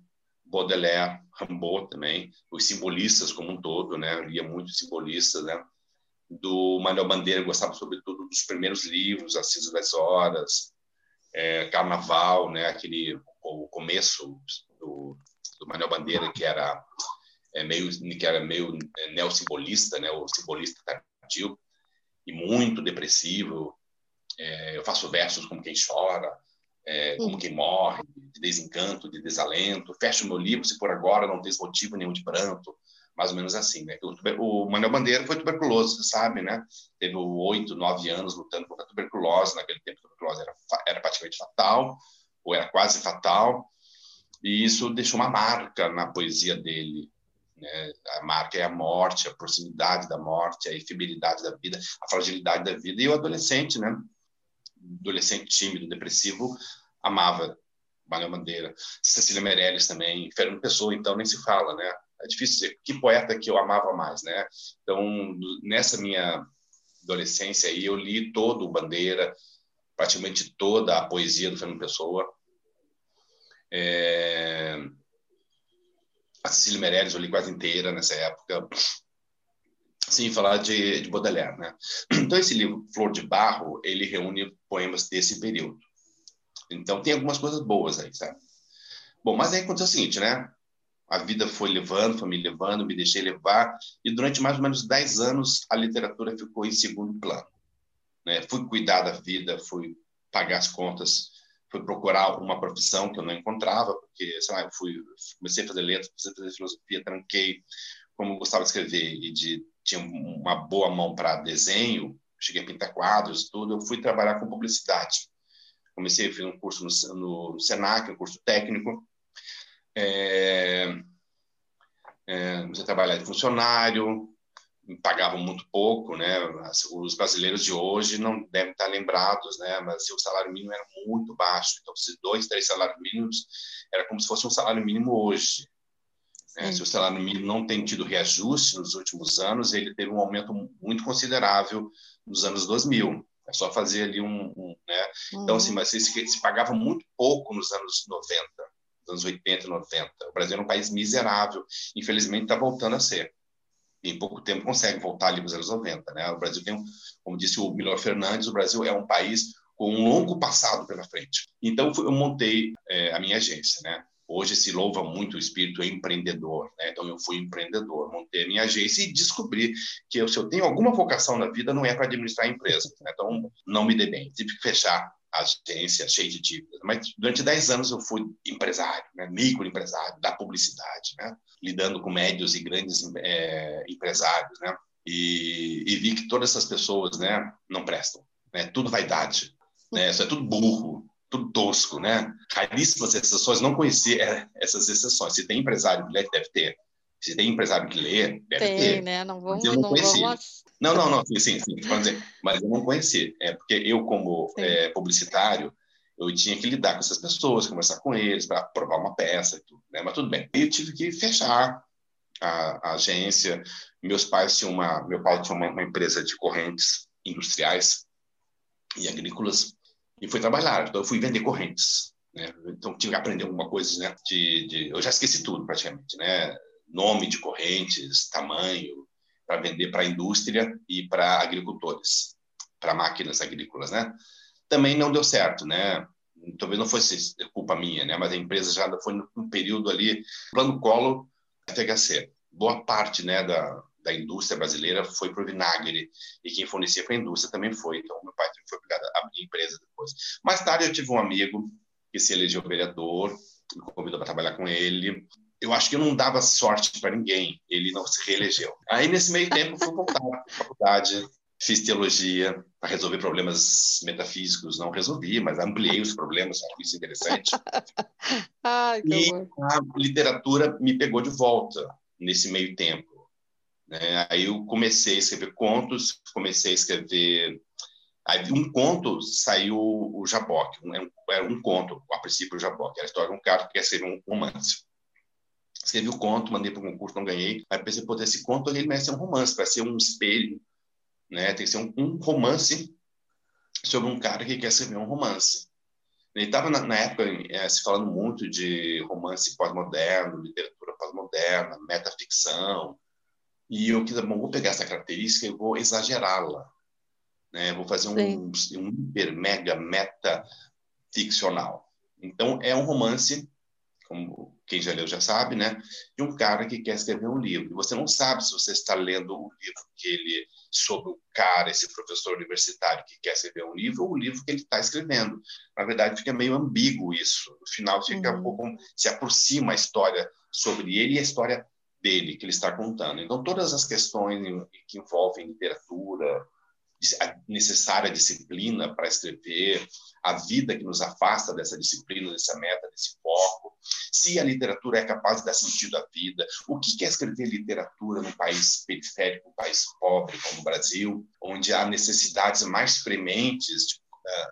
Baudelaire, Rimbaud também, os simbolistas como um todo, né? Eu lia muito simbolistas, né? Do Manuel Bandeira, gostava sobretudo dos primeiros livros, Assis das Horas, é, Carnaval, né, aquele o começo do, do Manuel Bandeira que era é, meio que era meio é, neossimbolista, né, o simbolista tardio e muito depressivo. É, eu faço versos como quem chora, é, como quem morre, de desencanto, de desalento. Fecho meu livro se por agora não tens motivo nenhum de pranto mais ou menos assim, né? O, o Manuel Bandeira foi tuberculoso, você sabe, né? Teve oito, nove anos lutando contra a tuberculose, naquele tempo a tuberculose era, era praticamente fatal, ou era quase fatal, e isso deixou uma marca na poesia dele, né? A marca é a morte, a proximidade da morte, a efemeridade da vida, a fragilidade da vida, e o adolescente, né? Adolescente tímido, depressivo, amava Manuel Bandeira, Cecília Meirelles também, Fernando Pessoa, então nem se fala, né? É difícil dizer que poeta que eu amava mais, né? Então, nessa minha adolescência aí, eu li todo o Bandeira, praticamente toda a poesia do Fernando Pessoa. É... A Cecília Meirelles eu li quase inteira nessa época. Sim, falar de, de Baudelaire, né? Então, esse livro, Flor de Barro, ele reúne poemas desse período. Então, tem algumas coisas boas aí, sabe? Bom, mas aí aconteceu o seguinte, né? A vida foi levando, foi me levando, me deixei levar, e durante mais ou menos 10 anos a literatura ficou em segundo plano. Né? Fui cuidar da vida, fui pagar as contas, fui procurar uma profissão que eu não encontrava, porque, sei lá, fui, comecei a fazer letras, comecei a fazer filosofia, tranquei, como gostava de escrever e de, tinha uma boa mão para desenho, cheguei a pintar quadros tudo, eu fui trabalhar com publicidade. Comecei a fazer um curso no, no Senac, um curso técnico, é, é, você trabalhar de funcionário, pagavam muito pouco, né? Os brasileiros de hoje não devem estar lembrados, né? Mas o salário mínimo era muito baixo. Então, se dois, três salários mínimos era como se fosse um salário mínimo hoje. Né? Se o salário mínimo não tem tido reajuste nos últimos anos, ele teve um aumento muito considerável nos anos 2000. É só fazer ali um, um né? Então, assim, uhum. mas se, se pagava muito pouco nos anos 90, nos anos 80 e 90. O Brasil era um país miserável. Infelizmente, está voltando a ser. Em pouco tempo consegue voltar ali para os anos 90, né? O Brasil tem, como disse o Milor Fernandes, o Brasil é um país com um longo passado pela frente. Então, eu montei é, a minha agência, né? Hoje se louva muito o espírito empreendedor, né? Então eu fui empreendedor, montei a minha agência e descobri que se eu tenho alguma vocação na vida não é para administrar a empresa. Né? Então não me dei bem, tive que fechar agência cheia de dívidas. Mas durante 10 anos eu fui empresário, né? microempresário da publicidade, né? lidando com médios e grandes é, empresários, né? E, e, vi que todas essas pessoas, né, não prestam, né? Tudo vaidade, né? Isso é tudo burro, tudo tosco, né? Raríssimas exceções, não conhecia é, essas exceções. Se tem empresário que lê, deve ter. Se tem empresário que lê, deve tem, ter. né? Não vamos, não, não vamos... Não, não, não, sim, sim, sim dizer, mas eu não conheci. É porque eu, como é, publicitário, eu tinha que lidar com essas pessoas, conversar com eles para provar uma peça e tudo, né? Mas tudo bem. Eu tive que fechar a, a agência. Meus pais tinham uma, meu pai tinha uma, uma empresa de correntes industriais e agrícolas e fui trabalhar. Então, eu fui vender correntes. Né? Então, tive que aprender alguma coisa, né? De, de, eu já esqueci tudo, praticamente, né? Nome de correntes, tamanho, para vender para a indústria e para agricultores, para máquinas agrícolas, né? Também não deu certo, né? Talvez não fosse culpa minha, né? Mas a empresa já foi num período ali, plano colo, FHC. Boa parte, né, da, da indústria brasileira foi para o vinagre e quem fornecia para a indústria também foi. Então, meu pai foi obrigado a abrir empresa depois. Mais tarde, eu tive um amigo que se elegeu vereador, me convidou para trabalhar com ele. Eu acho que não dava sorte para ninguém, ele não se reelegeu. Aí, nesse meio tempo, fui voltar para a faculdade, fiz teologia para resolver problemas metafísicos. Não resolvi, mas ampliei os problemas, acho isso interessante. Ai, e a literatura me pegou de volta nesse meio tempo. Né? Aí eu comecei a escrever contos, comecei a escrever. Aí um conto saiu o Jaboque, um, era um conto, a princípio o Jaboque, era a história de um cara que quer escrever um romance. Escrevi o conto, mandei para o concurso, não ganhei. Aí pensei, pô, esse conto ele merece ser um romance, vai ser um espelho, né? Tem que ser um, um romance sobre um cara que quer escrever um romance. Ele estava na, na, época é, se falando muito de romance pós-moderno, literatura pós-moderna, metaficção, e eu quis, bom, vou pegar essa característica e vou exagerá-la. Né? Vou fazer um, um hiper, mega, meta ficcional. Então, é um romance, como quem já leu já sabe, né? de um cara que quer escrever um livro. E você não sabe se você está lendo o livro que ele sobre o cara, esse professor universitário que quer escrever um livro, ou o livro que ele está escrevendo. Na verdade, fica meio ambíguo isso. No final, fica um pouco se aproxima a história sobre ele e a história dele que ele está contando. Então, todas as questões que envolvem literatura, a necessária disciplina para escrever, a vida que nos afasta dessa disciplina, dessa meta, desse foco, se a literatura é capaz de dar sentido à vida, o que é escrever literatura num país periférico, um país pobre como o Brasil, onde há necessidades mais prementes, tipo,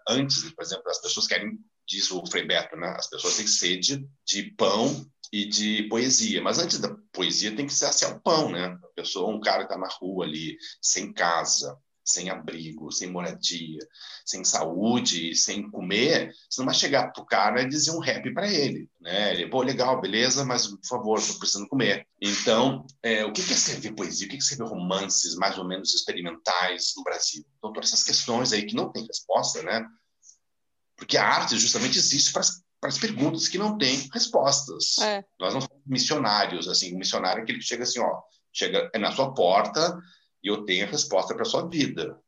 antes, por exemplo, as pessoas querem, diz o Frei Beto, né? as pessoas têm sede de pão e de poesia. Mas antes da poesia tem que ser assim, o pão, né? A pessoa, um cara está na rua ali, sem casa, sem abrigo, sem moradia, sem saúde, sem comer, você não vai chegar pro cara e dizer um rap para ele, né? Ele, pô, legal, beleza, mas por favor, estou precisando comer. Então, é, o que é escrever poesia? O que é escrever romances mais ou menos experimentais no Brasil? Então, todas essas questões aí que não tem resposta, né? Porque a arte justamente existe para para as perguntas que não têm respostas. É. Nós não somos missionários, assim, o missionário é aquele que chega assim, ó, chega é na sua porta e eu tenho a resposta para a sua vida.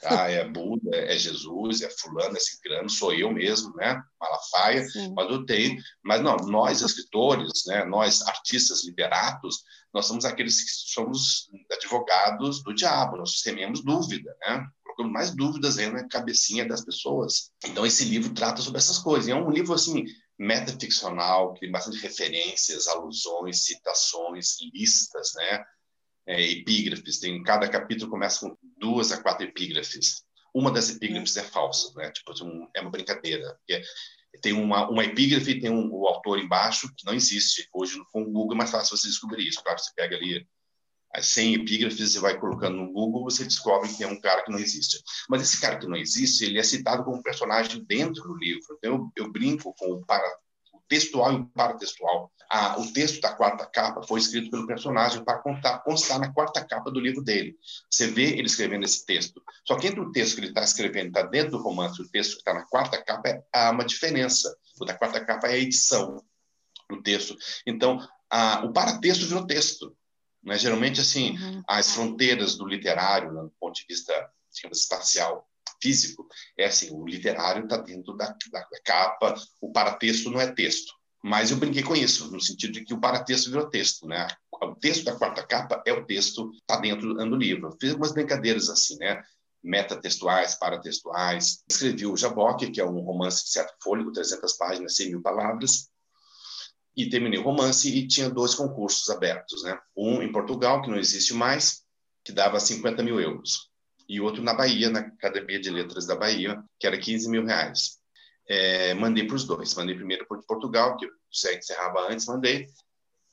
Tá? É Buda, é Jesus, é fulano, é ciclano, sou eu mesmo, né? Malafaia, Sim. mas eu tenho. Mas não, nós escritores, né? Nós artistas literatos, nós somos aqueles que somos advogados do diabo, nós tememos dúvida, né? colocando mais dúvidas aí na cabecinha das pessoas. Então, esse livro trata sobre essas coisas. E é um livro, assim, metaficcional, que tem bastante referências, alusões, citações, listas, né? É, epígrafes. Tem, cada capítulo começa com duas a quatro epígrafes. Uma das epígrafes é falsa, né? Tipo, é uma brincadeira. Tem uma, uma epígrafe e tem um, o autor embaixo, que não existe. Hoje, com o Google é mais fácil você descobrir isso. Claro, você pega ali as 100 epígrafes, você vai colocando no Google, você descobre que é um cara que não existe. Mas esse cara que não existe, ele é citado como personagem dentro do livro. Então, eu, eu brinco com o, para, textual e o paratextual. Ah, o texto da quarta capa foi escrito pelo personagem para contar, constar na quarta capa do livro dele. Você vê ele escrevendo esse texto. Só que entre o texto que ele está escrevendo, está dentro do romance, o texto que está na quarta capa, é, há uma diferença. O da quarta capa é a edição do texto. Então, ah, o paratexto virou texto. Né? Geralmente, assim, uhum. as fronteiras do literário, né, do ponto de vista digamos, espacial, físico, é assim, o literário está dentro da, da, da, capa, o paratexto não é texto. Mas eu brinquei com isso, no sentido de que o paratexto virou texto, né? O texto da quarta capa é o texto, está dentro do livro. Fiz algumas brincadeiras assim, né? metatextuais, paratextuais. Escrevi o Jaboque, que é um romance de certo fôlego, 300 páginas, 100 mil palavras e terminei o romance e tinha dois concursos abertos, né? Um em Portugal, que não existe mais, que dava 50 mil euros, e outro na Bahia, na Academia de Letras da Bahia, que era 15 mil reais. É, mandei para os dois. Mandei primeiro para Portugal, que SEG encerrava antes, mandei.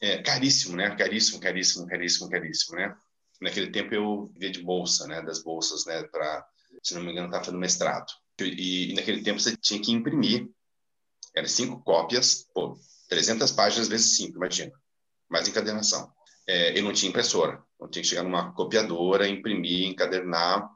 É, caríssimo, né? Caríssimo, caríssimo, caríssimo, caríssimo, né? Naquele tempo eu via de bolsa, né? Das bolsas, né? Para, se não me engano, estava fazendo mestrado. E, e, naquele tempo você tinha que imprimir. Eram cinco cópias, pô, 300 páginas vezes 5, imagina. Mais encadernação. É, eu não tinha impressora. Eu tinha que chegar numa copiadora, imprimir, encadernar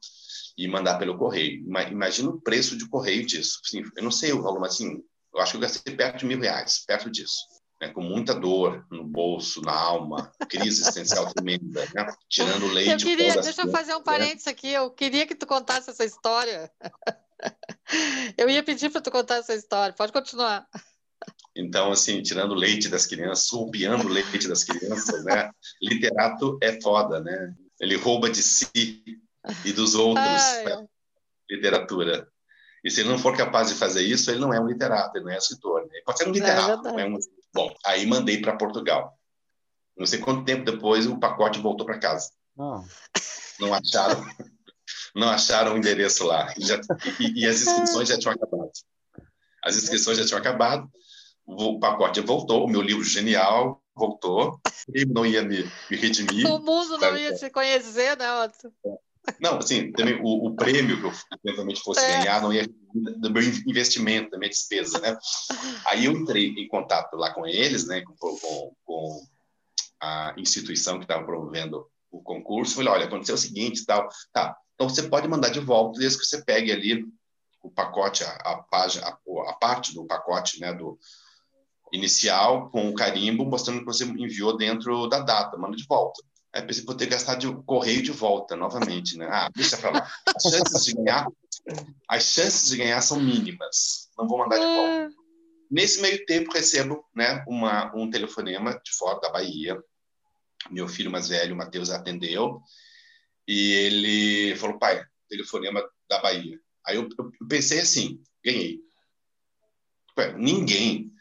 e mandar pelo correio. Imagina o preço de correio disso. Assim, eu não sei o valor, mas assim, eu acho que eu gastei perto de mil reais, perto disso. Né, com muita dor no bolso, na alma, crise existencial tremenda, né? tirando leite. Eu queria, deixa eu fazer um né? parênteses aqui, eu queria que tu contasse essa história. Eu ia pedir para tu contar essa história, pode continuar. Então, assim, tirando leite das crianças, surbiando leite das crianças, né? Literato é foda, né? Ele rouba de si e dos outros né? literatura. E se ele não for capaz de fazer isso, ele não é um literato, ele não é escritor. Né? Ele pode ser um é literato, é não é um... Bom, aí mandei para Portugal. Não sei quanto tempo depois o pacote voltou para casa. Oh. Não acharam, não acharam o endereço lá. E, já, e, e as inscrições já tinham acabado. As inscrições já tinham acabado o pacote voltou, o meu livro genial voltou, ele não ia me, me redimir. O mundo não ia se conhecer, né, Otto? Não, assim, também o, o prêmio que eu eventualmente fosse é. ganhar não ia do meu investimento, da minha despesa, né? Aí eu entrei em contato lá com eles, né, com, com, com a instituição que estava promovendo o concurso, falei, olha, aconteceu o seguinte, tal, tá, então você pode mandar de volta desde que você pegue ali o pacote, a, a página, a, a parte do pacote, né, do, inicial com o carimbo mostrando que você enviou dentro da data, manda de volta. Aí pensei, vou ter que gastar de correio de volta novamente, né? Ah, deixa para lá. As chances de ganhar, as chances de ganhar são mínimas. Não vou mandar de volta. Nesse meio tempo recebo, né, uma um telefonema de fora da Bahia. Meu filho mais velho, Matheus, atendeu e ele falou: "Pai, telefonema da Bahia". Aí eu, eu pensei assim, ganhei. Ninguém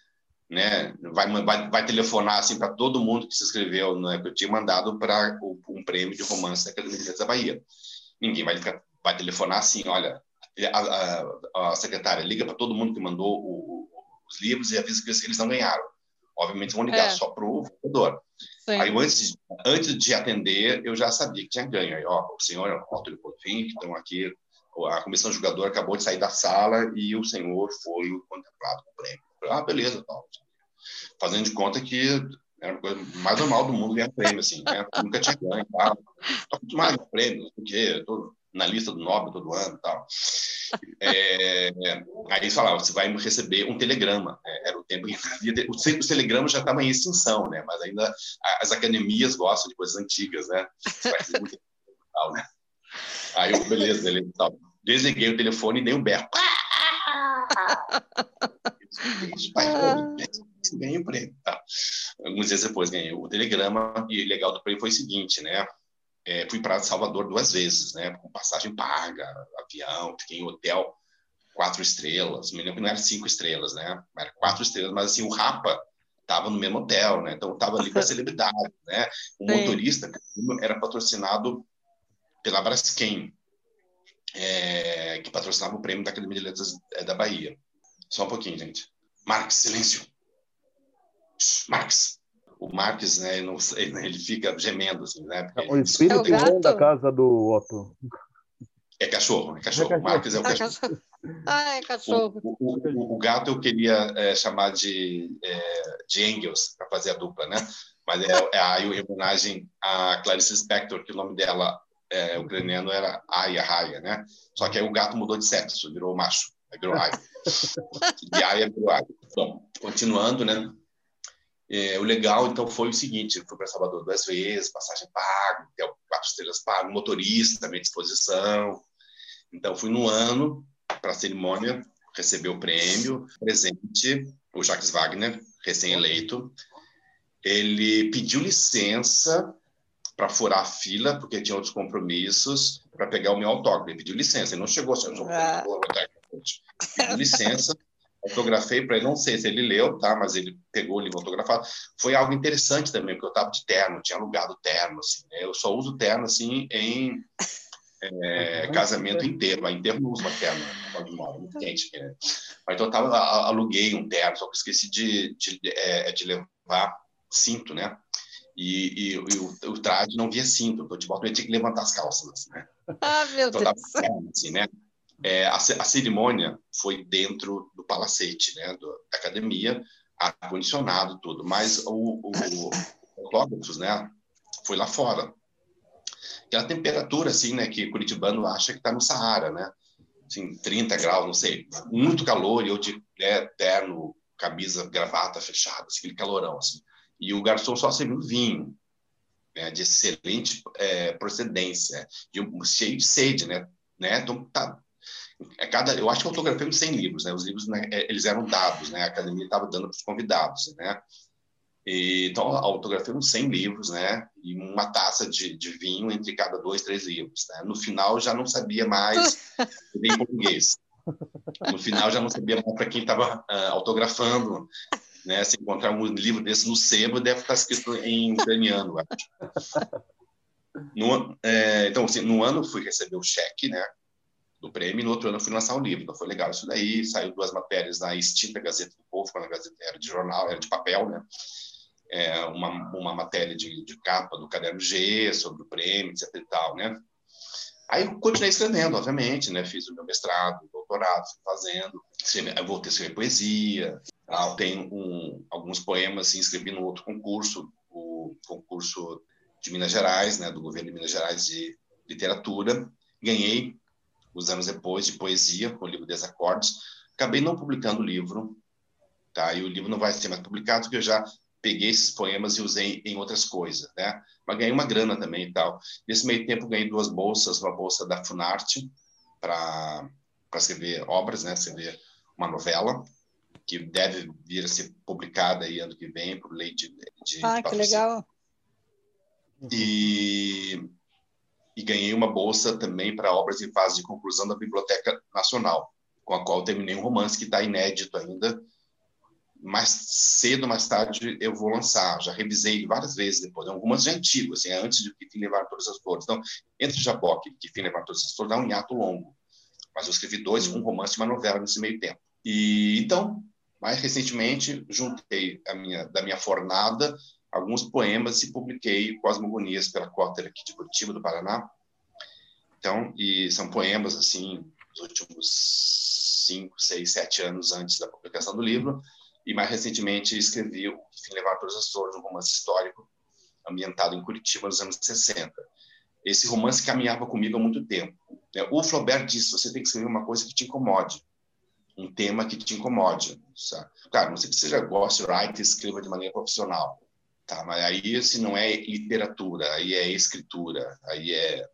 né, vai, vai, vai telefonar assim para todo mundo que se inscreveu, né, que eu tinha mandado para um prêmio de romance da Academia da Bahia. Ninguém vai, vai telefonar assim, olha, a, a, a secretária liga para todo mundo que mandou o, os livros e avisa que eles, não ganharam. Obviamente vão ligar é. só para o vendedor. Aí antes, antes de atender, eu já sabia que tinha ganho. Aí, ó, o senhor Arthur Bonfim, que estão aqui, a comissão julgadora acabou de sair da sala e o senhor foi contemplado com o prêmio. Ah, beleza, tal. Fazendo de conta que era a coisa mais normal do mundo ganhar prêmio, assim, né? Nunca tinha ganho, tal. Tô acostumado com prêmio, porque tô na lista do Nobel todo ano tal. É, aí eles falavam, você vai receber um telegrama. É, era o tempo que havia... Os já estavam em extinção, né? Mas ainda as academias gostam de coisas antigas, né? Você vai um tal, né? Aí eu, beleza, beleza, tal. Desliguei o telefone e dei um berro. ganhei o prêmio. Tá? Alguns dias depois ganhei o telegrama e o legal do prêmio foi o seguinte, né? É, fui para Salvador duas vezes, né? Com passagem paga, avião, fiquei em hotel quatro estrelas. Me lembro que não era cinco estrelas, né? Era quatro estrelas, mas assim o Rapa estava no mesmo hotel, né? Então estava ali com a celebridade, né? O Sim. motorista era patrocinado pela Braskem, é, que patrocinava o prêmio da Academia de Letras é, da Bahia. Só um pouquinho, gente. Marx, silêncio. Marx. o Marques, né, não, ele fica gemendo, assim, né? O espírito É o gato? da casa do Otto. É cachorro, é cachorro. É O Marques é o Ah, cachorro. cachorro. Ah, é cachorro. O, o, o, o gato eu queria é, chamar de, é, de Engels para fazer a dupla, né? Mas é, é aí em homenagem a Clarice Lispector, que o nome dela é, ucraniano era Aya Raya, né? Só que aí o gato mudou de sexo, virou macho, Aya virou Aya. Bom, continuando, né? É, o legal, então, foi o seguinte: fui para Salvador duas vezes, passagem paga, hotel quatro estrelas pago, motorista à disposição. Então, fui no ano para a cerimônia, receber o prêmio, presente, o Jacques Wagner, recém-eleito. Ele pediu licença para furar a fila, porque tinha outros compromissos, para pegar o meu autógrafo. Ele pediu licença, ele não chegou assim, Ah. Aqui. licença, autografei para ele, não sei se ele leu, tá? Mas ele pegou o livro autografado. Foi algo interessante também, porque eu estava de terno, tinha alugado terno, assim, né? Eu só uso terno, assim, em é, casamento inteiro. Mas inteiro não uso uma terno, moro, muito quente aqui, né? Mas então eu tava, a- aluguei um terno, só que esqueci de, de, é, de levar cinto, né? E, e- e o, o traje não via cinto, então de volta eu tinha que levantar as calças, né? Ah, meu Então, Deus. terno, assim, né? É, a, a cerimônia foi dentro do palacete, né? Do, da academia, ar-condicionado, tudo. Mas o, o, o autógrafos, né? Foi lá fora. Aquela temperatura, assim, né? Que curitibano acha que está no Saara, né? Assim, 30 graus, não sei. Muito calor e eu de né, terno, camisa, gravata fechada, assim, aquele calorão, assim. E o garçom só serviu vinho, né? De excelente é, procedência, de um, cheio de sede, né? né? Então, tá, é cada, eu acho que eu autografei uns 100 livros, né? Os livros, né, é, eles eram dados, né? A academia estava dando para os convidados, né? E, então, uns 100 livros, né? E uma taça de, de vinho entre cada dois, três livros, né? No final, já não sabia mais em português. No final, já não sabia mais para quem estava autografando, né? Se encontrar um livro desse no sebo, deve estar escrito em ucraniano, acho. No, é, então, assim, no ano fui receber o cheque, né? Do prêmio, e no outro ano eu fui lançar o livro. Então foi legal isso daí. Saiu duas matérias na extinta Gazeta do Povo, quando a Gazeta era de jornal, era de papel, né? É, uma, uma matéria de, de capa do Caderno G sobre o prêmio, etc e tal, né? Aí eu continuei escrevendo, obviamente, né? Fiz o meu mestrado, doutorado, fui fazendo. Eu voltei a escrever poesia. Ah, tenho um, alguns poemas, assim, escrevi no outro concurso, o concurso de Minas Gerais, né? Do governo de Minas Gerais de literatura. Ganhei os anos depois, de poesia, com o livro Desacordes. Acabei não publicando o livro, tá? E o livro não vai ser mais publicado, porque eu já peguei esses poemas e usei em outras coisas, né? Mas ganhei uma grana também e tal. Nesse meio tempo, ganhei duas bolsas, uma bolsa da Funarte para escrever obras, né? Escrever uma novela, que deve vir a ser publicada aí ano que vem, por lei de, de Ah, que legal. E e ganhei uma bolsa também para obras em fase de conclusão da Biblioteca Nacional, com a qual terminei um romance que está inédito ainda. Mais cedo, mais tarde, eu vou lançar. Já revisei várias vezes depois. É um romance já antigo, assim, é antes de Que Fim Levar Todas as Flores. Então, entre Jaboque e Que Fim Levar Todas as Flores, dá um hiato longo. Mas eu escrevi dois, um romance e uma novela nesse meio tempo. E então, mais recentemente, juntei a minha, da minha fornada alguns poemas e publiquei Cosmogonias pela Cotter aqui de Curitiba, do Paraná. Então, e são poemas, assim, dos últimos cinco, seis, sete anos antes da publicação do livro. E mais recentemente escrevi o Que Fim Levar Todas as Flores, um romance histórico ambientado em Curitiba nos anos 60. Esse romance caminhava comigo há muito tempo. O Flaubert disse, você tem que escrever uma coisa que te incomode, um tema que te incomode. Sabe? Claro, não sei que seja ghostwriter, escreva de maneira profissional. Tá, mas aí se não é literatura, aí é escritura, aí é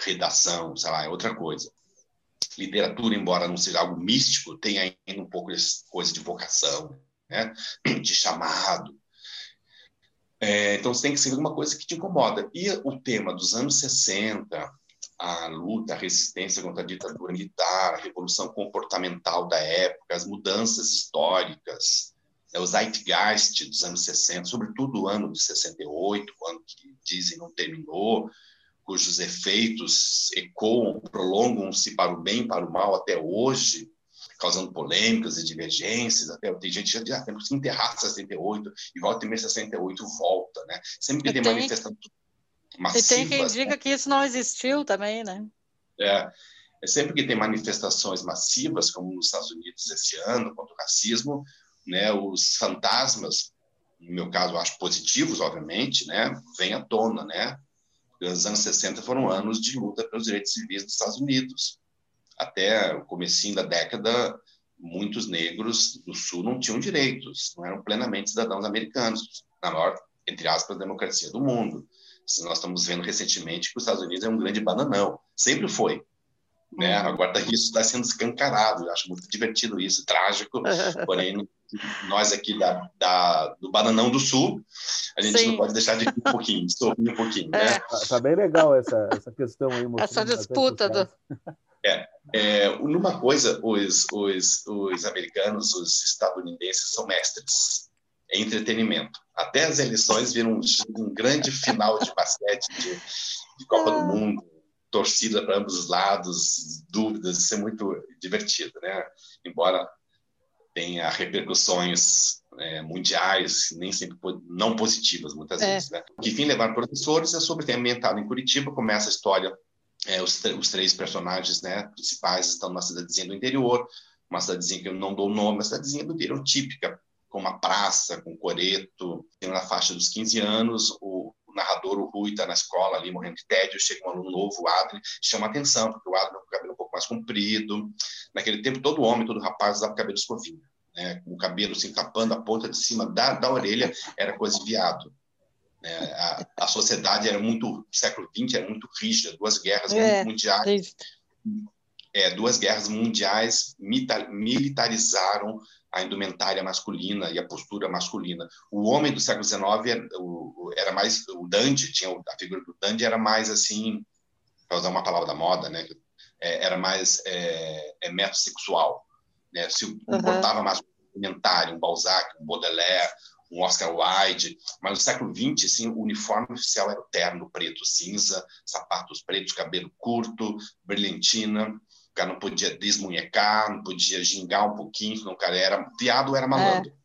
redação, sei lá, é outra coisa. Literatura, embora não seja algo místico, tem ainda um pouco de coisa de vocação, né? de chamado. É, então você tem que escrever uma coisa que te incomoda. E o tema dos anos 60, a luta, a resistência contra a ditadura militar, a revolução comportamental da época, as mudanças históricas, é o zeitgeist dos anos 60, sobretudo o ano de 68, o ano que dizem não terminou, cujos efeitos ecoam, prolongam-se para o bem e para o mal até hoje, causando polêmicas e divergências. Até tem gente que já ah, temos que enterrar 68 e volta em 68 volta, né? Sempre que tem, tem manifestações massivas. E tem quem diga né? que isso não existiu também, né? É, é sempre que tem manifestações massivas, como nos Estados Unidos esse ano contra o racismo, né? Os fantasmas, no meu caso, acho positivos, obviamente, né? Vêm à tona, né? Os anos 60 foram anos de luta pelos direitos civis dos Estados Unidos até o comecinho da década, muitos negros do Sul não tinham direitos, não eram plenamente cidadãos americanos, na maior, entre aspas, democracia do mundo. Nós estamos vendo recentemente que os Estados Unidos é um grande bananão, sempre foi. Né? Uhum. Agora isso está sendo escancarado, eu acho muito divertido isso, trágico, porém nós aqui da, da, do Bananão do Sul, a gente Sim. não pode deixar de rir um pouquinho, de sorrir um pouquinho. Né? É. Tá, tá, bem legal essa, essa questão aí. Essa disputa. Do... É, é, numa coisa, os, os, os americanos, os estadunidenses são mestres em entretenimento. Até as eleições viram um, um grande final de basquete, de, de Copa do ah. Mundo, torcida para ambos os lados, dúvidas, isso é muito divertido, né? Embora tenha repercussões é, mundiais, nem sempre não positivas, muitas é. vezes. Né? Que fim levar professores é sobre ter ambientado em Curitiba, começa a história é, os, os, três personagens né, principais estão numa cidadezinha do interior, uma cidadezinha que eu não dou nome, uma cidadezinha do interior típica, com uma praça, com coreto, tem na faixa dos 15 anos, o, o narrador, o Rui, está na escola ali morrendo de tédio, chega um aluno novo, o Adri, chama atenção, porque o Adri tem o cabelo um pouco mais comprido. Naquele tempo, todo homem, todo rapaz usava cabelo escovinha, né? com o cabelo se assim, encapando, a ponta de cima da, da orelha era coisa de viado. Né? A, a, sociedade era muito, século XX era muito rígida, duas guerras é, mundiais, é, duas guerras mundiais militarizaram a indumentária masculina e a postura masculina. O homem do século XIX era, o, era mais o dandy, tinha a figura do dandy era mais assim, para usar uma palavra da moda, né? É, era mais é, é metrosexual, né? Se comportava uhum. mais um um Balzac, um Baudelaire, um Oscar Wilde, mas no século XX, assim, o uniforme oficial era o terno preto cinza, sapatos pretos, cabelo curto, brilhantina, o cara não podia desmunhecar, não podia gingar um pouquinho, senão o cara era viado era malandro. É.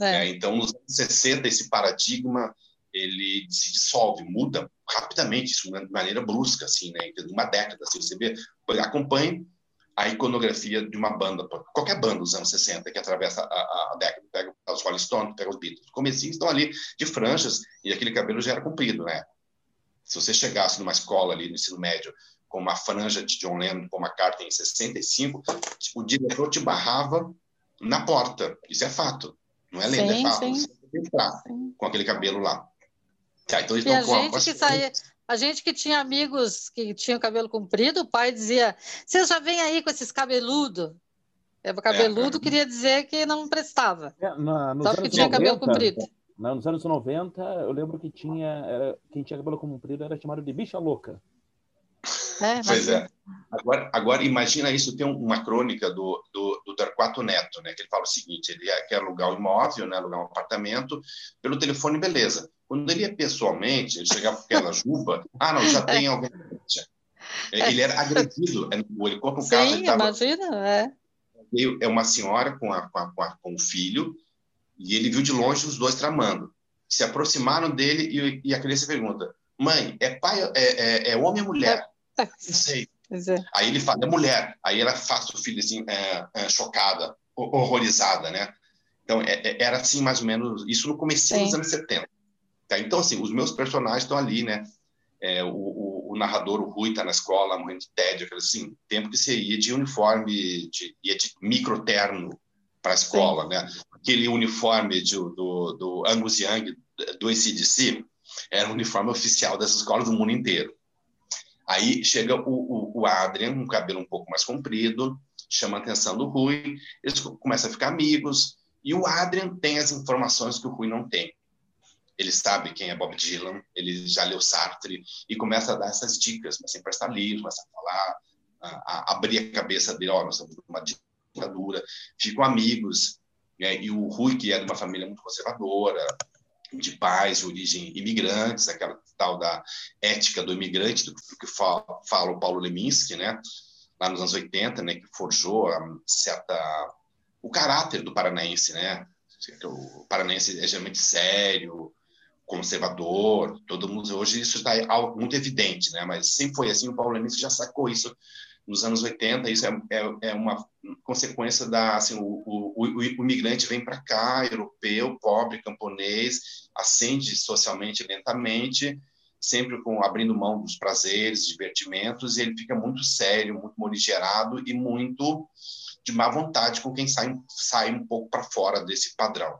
É. É, então, nos anos 60, esse paradigma ele se dissolve, muda rapidamente, isso de maneira brusca, assim, né? Em uma década, assim, você vê, acompanhe a iconografia de uma banda, qualquer banda dos anos 60 que atravessa a, a década, pega os Rolling Stones, pega os Beatles. Os comecinhos estão ali de franjas e aquele cabelo já era comprido, né? Se você chegasse numa escola ali no ensino médio com uma franja de John Lennon, com uma carta em 65, o diretor te barrava na porta. Isso é fato. Não é lenda, é fato. Sim. Você entrar com aquele cabelo lá. Tá, então, e a gente que saía, a gente que tinha amigos que tinham cabelo comprido, o pai dizia: Você já vem aí com esses cabeludos. É, cabeludo é. queria dizer que não prestava. É, na, Só porque tinha 90, cabelo comprido. Na, nos anos 90, eu lembro que tinha. Era, quem tinha cabelo comprido era chamado de bicha louca. É, pois é. Agora, agora, imagina isso, tem uma crônica do, do, do Darquato Neto, né, que ele fala o seguinte, ele quer alugar um imóvel, né, alugar um apartamento, pelo telefone, beleza. Quando ele ia pessoalmente, ele chegava com aquela juba, ah, não, já tem alguém. Ele era agredido, ele conta um Sim, caso... Sim, imagina, é. É uma senhora com, a, com, a, com, o filho, e ele viu de longe os dois tramando. Se aproximaram dele e, e a criança pergunta, mãe, é pai, é, é, é homem ou mulher? É. Não sei. É. Aí ele fala, é mulher. Aí ela faz o filho assim, é, é, chocada, horrorizada, né? Então, é, era assim, mais ou menos, isso no começo dos anos 70. Tá? Então, assim, os meus personagens estão ali, né? É, o, o, o, narrador, o Rui, está na escola, morrendo de tédio, aquele assim, tempo que você ia de uniforme, de, ia de microterno para a escola, Sim. né? Aquele uniforme de, do, do Angus Young, do ACDC, era o uniforme oficial dessas escolas do mundo inteiro. Aí chega o, o, o Adrian, um cabelo um pouco mais comprido, chama a atenção do Rui, eles começam a ficar amigos, e o Adrian tem as informações que o Rui não tem ele sabe quem é Bob Dylan, ele já leu Sartre e começa a dar essas dicas, começa a emprestar livros, começa a falar, a, a abrir a cabeça dele, ó, nós estamos numa ditadura, ficam amigos, né? e o Rui, que é de uma família muito conservadora, de pais de origem imigrantes, aquela tal da ética do imigrante, do que fala, fala o Paulo Leminski, né? lá nos anos 80, né, que forjou certa o caráter do paranaense, né? O paranaense é geralmente sério, conservador, todo mundo hoje isso está muito evidente, né? Mas sempre foi assim. O paulinense já sacou isso nos anos 80. Isso é, é, é uma consequência da assim o, o, o, o imigrante vem para cá, europeu, pobre, camponês, ascende socialmente lentamente sempre com abrindo mão dos prazeres, divertimentos, e ele fica muito sério, muito morigerado e muito de má vontade com quem sai, sai um pouco para fora desse padrão.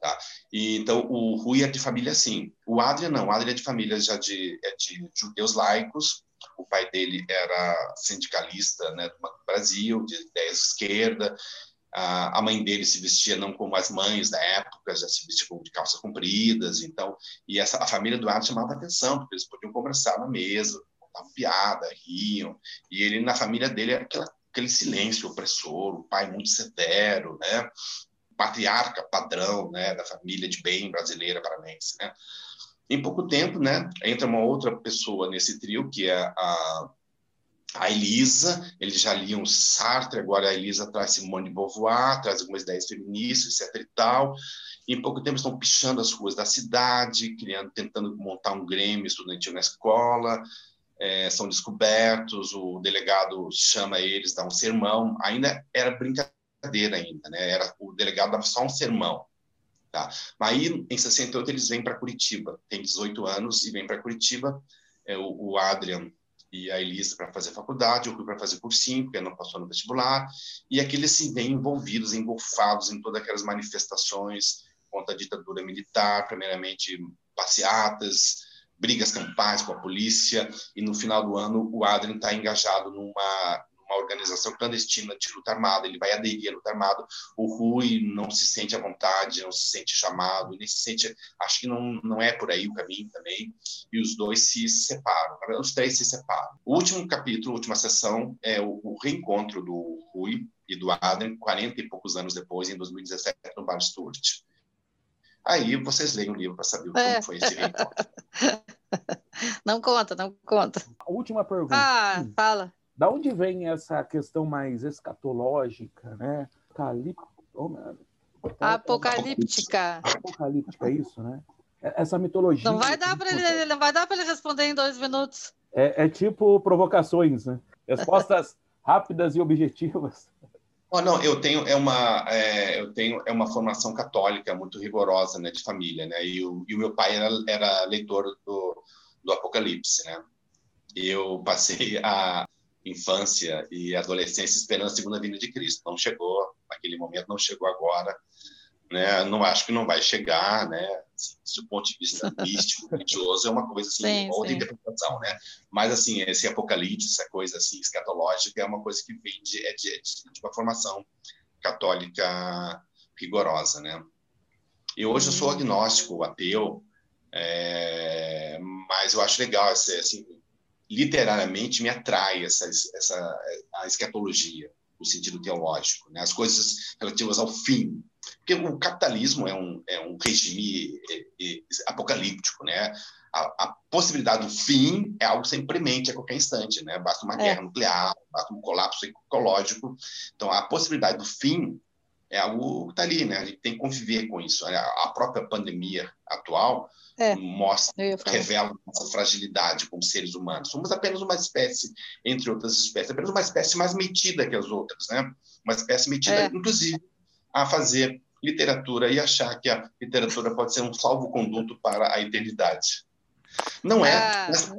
Tá? E, então, o Rui é de família assim. O Adrian não, o Adrian é de família já de, é de judeus laicos, o pai dele era sindicalista né, do Brasil, de ideia esquerda, a mãe dele se vestia não como as mães da época, já se vestia de calças compridas, então, e essa, a família do Adrian chamava atenção, porque eles podiam conversar na mesa, contavam piada, riam, e ele, na família dele, aquela aquele silêncio opressor, o pai muito severo, né? patriarca padrão, né, da família de bem brasileira paranense, né? Em pouco tempo, né, entra uma outra pessoa nesse trio que é a a Elisa, eles já liam Sartre, agora a Elisa traz Simone de Beauvoir, traz algumas ideias feministas, etc e tal. E em pouco tempo estão pichando as ruas da cidade, criando, tentando montar um grêmio estudantil na escola, é, são descobertos, o delegado chama eles, dá um sermão, ainda era brincadeira ainda, né? Era o delegado dava só um sermão, tá? Mas aí em 68 eles vêm para Curitiba, tem 18 anos e vêm para Curitiba, é, o, o Adrian e a Elisa para fazer faculdade, o Rui para fazer cursinho, porque não passou no vestibular, e aqui eles se veem envolvidos, engolfados em todas aquelas manifestações contra a ditadura militar, primeiramente passeatas, brigas campais com a polícia, e no final do ano o Adrian está engajado numa, numa organização clandestina de luta armada, ele vai aderir à luta armada, o Rui não se sente à vontade, não se sente chamado, nem se sente, acho que não, não é por aí o caminho também, e os dois se separam, os três se separam. O último capítulo, a última sessão, é o, o reencontro do Rui e do Adrian, 40 e poucos anos depois, em 2017, no Bar Stuart. Aí vocês leem o livro para saber é. como foi esse reencontro. Não conta, não conta. A última pergunta. Ah, fala. Da onde vem essa questão mais escatológica, né? Oh, Apocalíptica. Apocalíptica, é isso, né? Essa mitologia. Não vai dar para ele, não vai dar para ele responder em dois minutos. É, é tipo provocações, né? Respostas rápidas e objetivas. Oh, não, eu tenho é uma é, eu tenho é uma formação católica muito rigorosa, né, de família, né? E o, e o meu pai era, era leitor do, do Apocalipse, né? Eu passei a infância e adolescência esperando a segunda vinda de Cristo. Não chegou naquele momento, não chegou agora né? Não acho que não vai chegar, né? Assim, do ponto de vista místico, religioso, é uma coisa assim, sim, outra sim. interpretação, né? Mas assim, esse apocalipse, essa coisa assim escatológica é uma coisa que vem de, é de, de uma formação católica rigorosa, né? E hoje eu sou uhum. agnóstico, ateu, é, mas eu acho legal, assim, literariamente me atrai essa, essa a escatologia, o sentido teológico, né? As coisas relativas ao fim, porque o capitalismo é um, é um regime é, é, apocalíptico, né? A, a, possibilidade do fim é algo sempre premente a qualquer instante, né? Basta uma é. guerra nuclear, basta um colapso ecológico. Então, a possibilidade do fim é algo que está ali, né? A gente tem que conviver com isso. A própria pandemia atual é, mostra, revela nossa fragilidade como seres humanos. Somos apenas uma espécie, entre outras espécies, apenas uma espécie mais metida que as outras, né? Uma espécie metida, é. inclusive, a fazer literatura e achar que a literatura pode ser um salvo-conduto para a eternidade. Não é, ah. mas,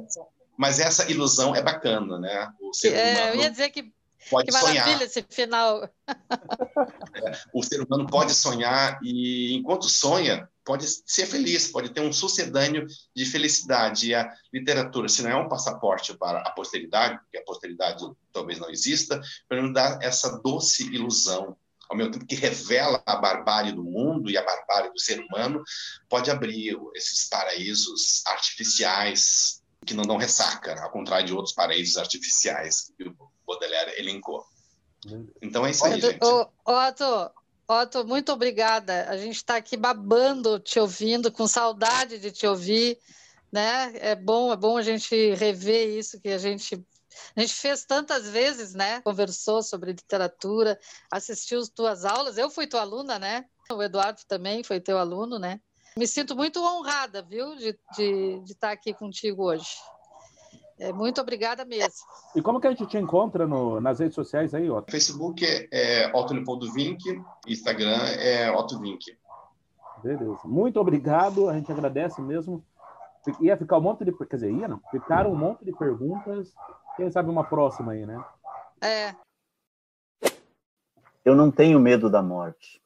mas, essa ilusão é bacana, né? O ser humano é, eu ia dizer que pode que sonhar. esse final. É, o ser humano pode sonhar e, enquanto sonha, pode ser feliz, pode ter um sucedâneo de felicidade. E a literatura, se não é um passaporte para a posteridade, porque a posteridade talvez não exista, para nos dar essa doce ilusão ao mesmo tempo que revela a barbárie do mundo e a barbárie do ser humano, pode abrir esses paraísos artificiais que não dão ressaca, ao contrário de outros paraísos artificiais que o Baudelaire elencou. Então é isso aí, gente. Otto, Otto, muito obrigada. A gente está aqui babando, te ouvindo, com saudade de te ouvir. Né? É bom, é bom a gente rever isso que a gente a gente fez tantas vezes, né? Conversou sobre literatura, assistiu as tuas aulas. Eu fui tua aluna, né? O Eduardo também foi teu aluno, né? Me sinto muito honrada, viu, de estar de, de estar aqui contigo hoje. É, muito obrigada mesmo. E como que a gente te encontra no, nas redes sociais aí, Otto? Facebook é, é Otto Leopoldo Vink, Instagram é Otto Vink. Beleza. Muito obrigado, a gente agradece mesmo. Ia ficar um monte de. Quer dizer, ia não? Ficaram um monte de perguntas. Quem sabe uma próxima aí, né? É. Eu não tenho medo da morte.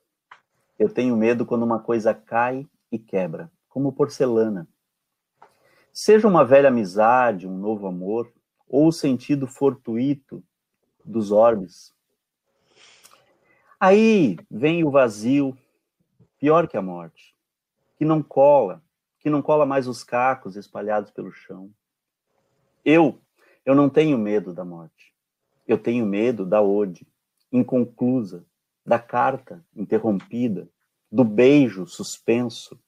Eu tenho medo quando uma coisa cai e quebra, como porcelana. Seja uma velha amizade, um novo amor, ou o sentido fortuito dos orbes. Aí vem o vazio, pior que a morte, que não cola, que não cola mais os cacos espalhados pelo chão. Eu, eu não tenho medo da morte. Eu tenho medo da ode, inconclusa, da carta interrompida, do beijo suspenso.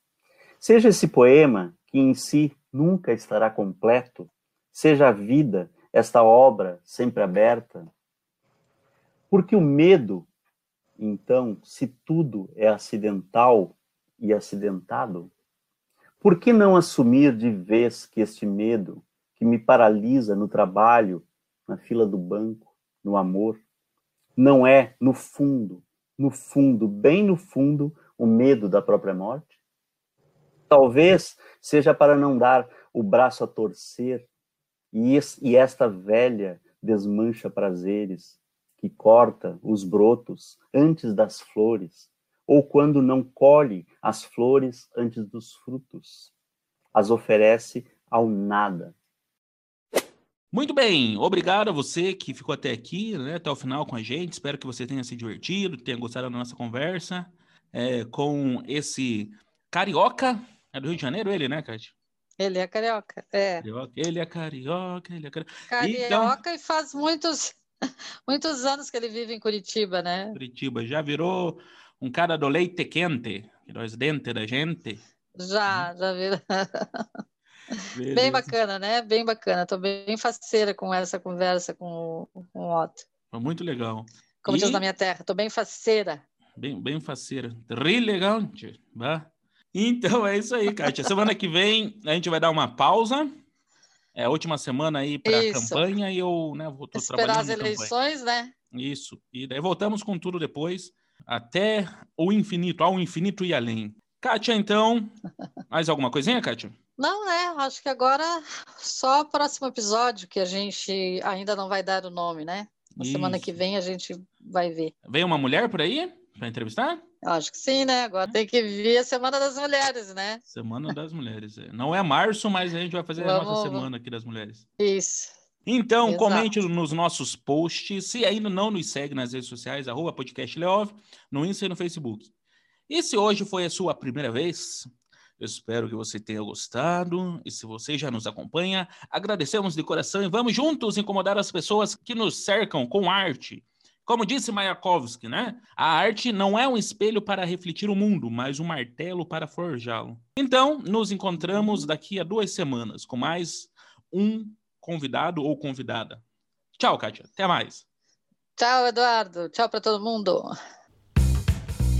Seja esse poema que em si nunca estará completo, seja a vida, esta obra sempre aberta. Porque o medo, então, se tudo é acidental e acidentado, por que não assumir de vez que este medo, que me paralisa no trabalho, na fila do banco, no amor, não é, no fundo, no fundo, bem no fundo, o medo da própria morte? Talvez seja para não dar o braço a torcer e, e esta velha desmancha prazeres que corta os brotos antes das flores, ou quando não colhe as flores antes dos frutos, as oferece ao nada. Muito bem, obrigado a você que ficou até aqui, né, até o final com a gente. Espero que você tenha se divertido, tenha gostado da nossa conversa é, com esse carioca é do Rio de Janeiro ele, né, Cátia? Ele é carioca, é. Carioca, ele é carioca, ele é carioca. Carioca então... e faz muitos, muitos anos que ele vive em Curitiba, né? Curitiba, já virou um cara do leite quente, virou os dentes da gente. Já, já virou. bem bacana, né? Bem bacana. Estou bem faceira com essa conversa com, com o Otto. Foi muito legal. Como e... diz na minha terra, estou bem faceira. Bem, bem faceira. Relegante, bah. Então é isso aí, Kátia. Semana que vem a gente vai dar uma pausa. É a última semana aí para a campanha e eu né, vou tô Esperar as eleições, né? Isso. E daí voltamos com tudo depois, até o infinito, ao infinito e além. Kátia, então, mais alguma coisinha, Kátia? Não, né? Acho que agora só o próximo episódio que a gente ainda não vai dar o nome, né? Na Isso. semana que vem a gente vai ver. Vem uma mulher por aí para entrevistar? Acho que sim, né? Agora tem que vir a Semana das Mulheres, né? Semana das Mulheres. É. Não é março, mas a gente vai fazer Vamos... a nossa semana aqui das mulheres. Isso. Então, Exato. comente nos nossos posts. Se ainda não nos segue nas redes sociais, arroba podcast Leov, no Insta e no Facebook. E se hoje foi a sua primeira vez, eu espero que você tenha gostado. E se você já nos acompanha, agradecemos de coração e vamos juntos incomodar as pessoas que nos cercam com arte como disse Mayakovsky, né? A arte não é um espelho para refletir o mundo, mas um martelo para forjá-lo. Então, nos encontramos daqui a duas semanas com mais um convidado ou convidada. Tchau, Kátia. Até mais. Tchau, Eduardo. Tchau para todo mundo.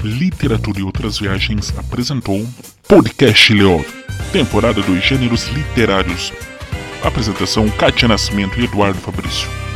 Literatura e Outras Viagens apresentou Podcast Leov, temporada dos gêneros literários. Apresentação Kátia Nascimento e Eduardo Fabrício.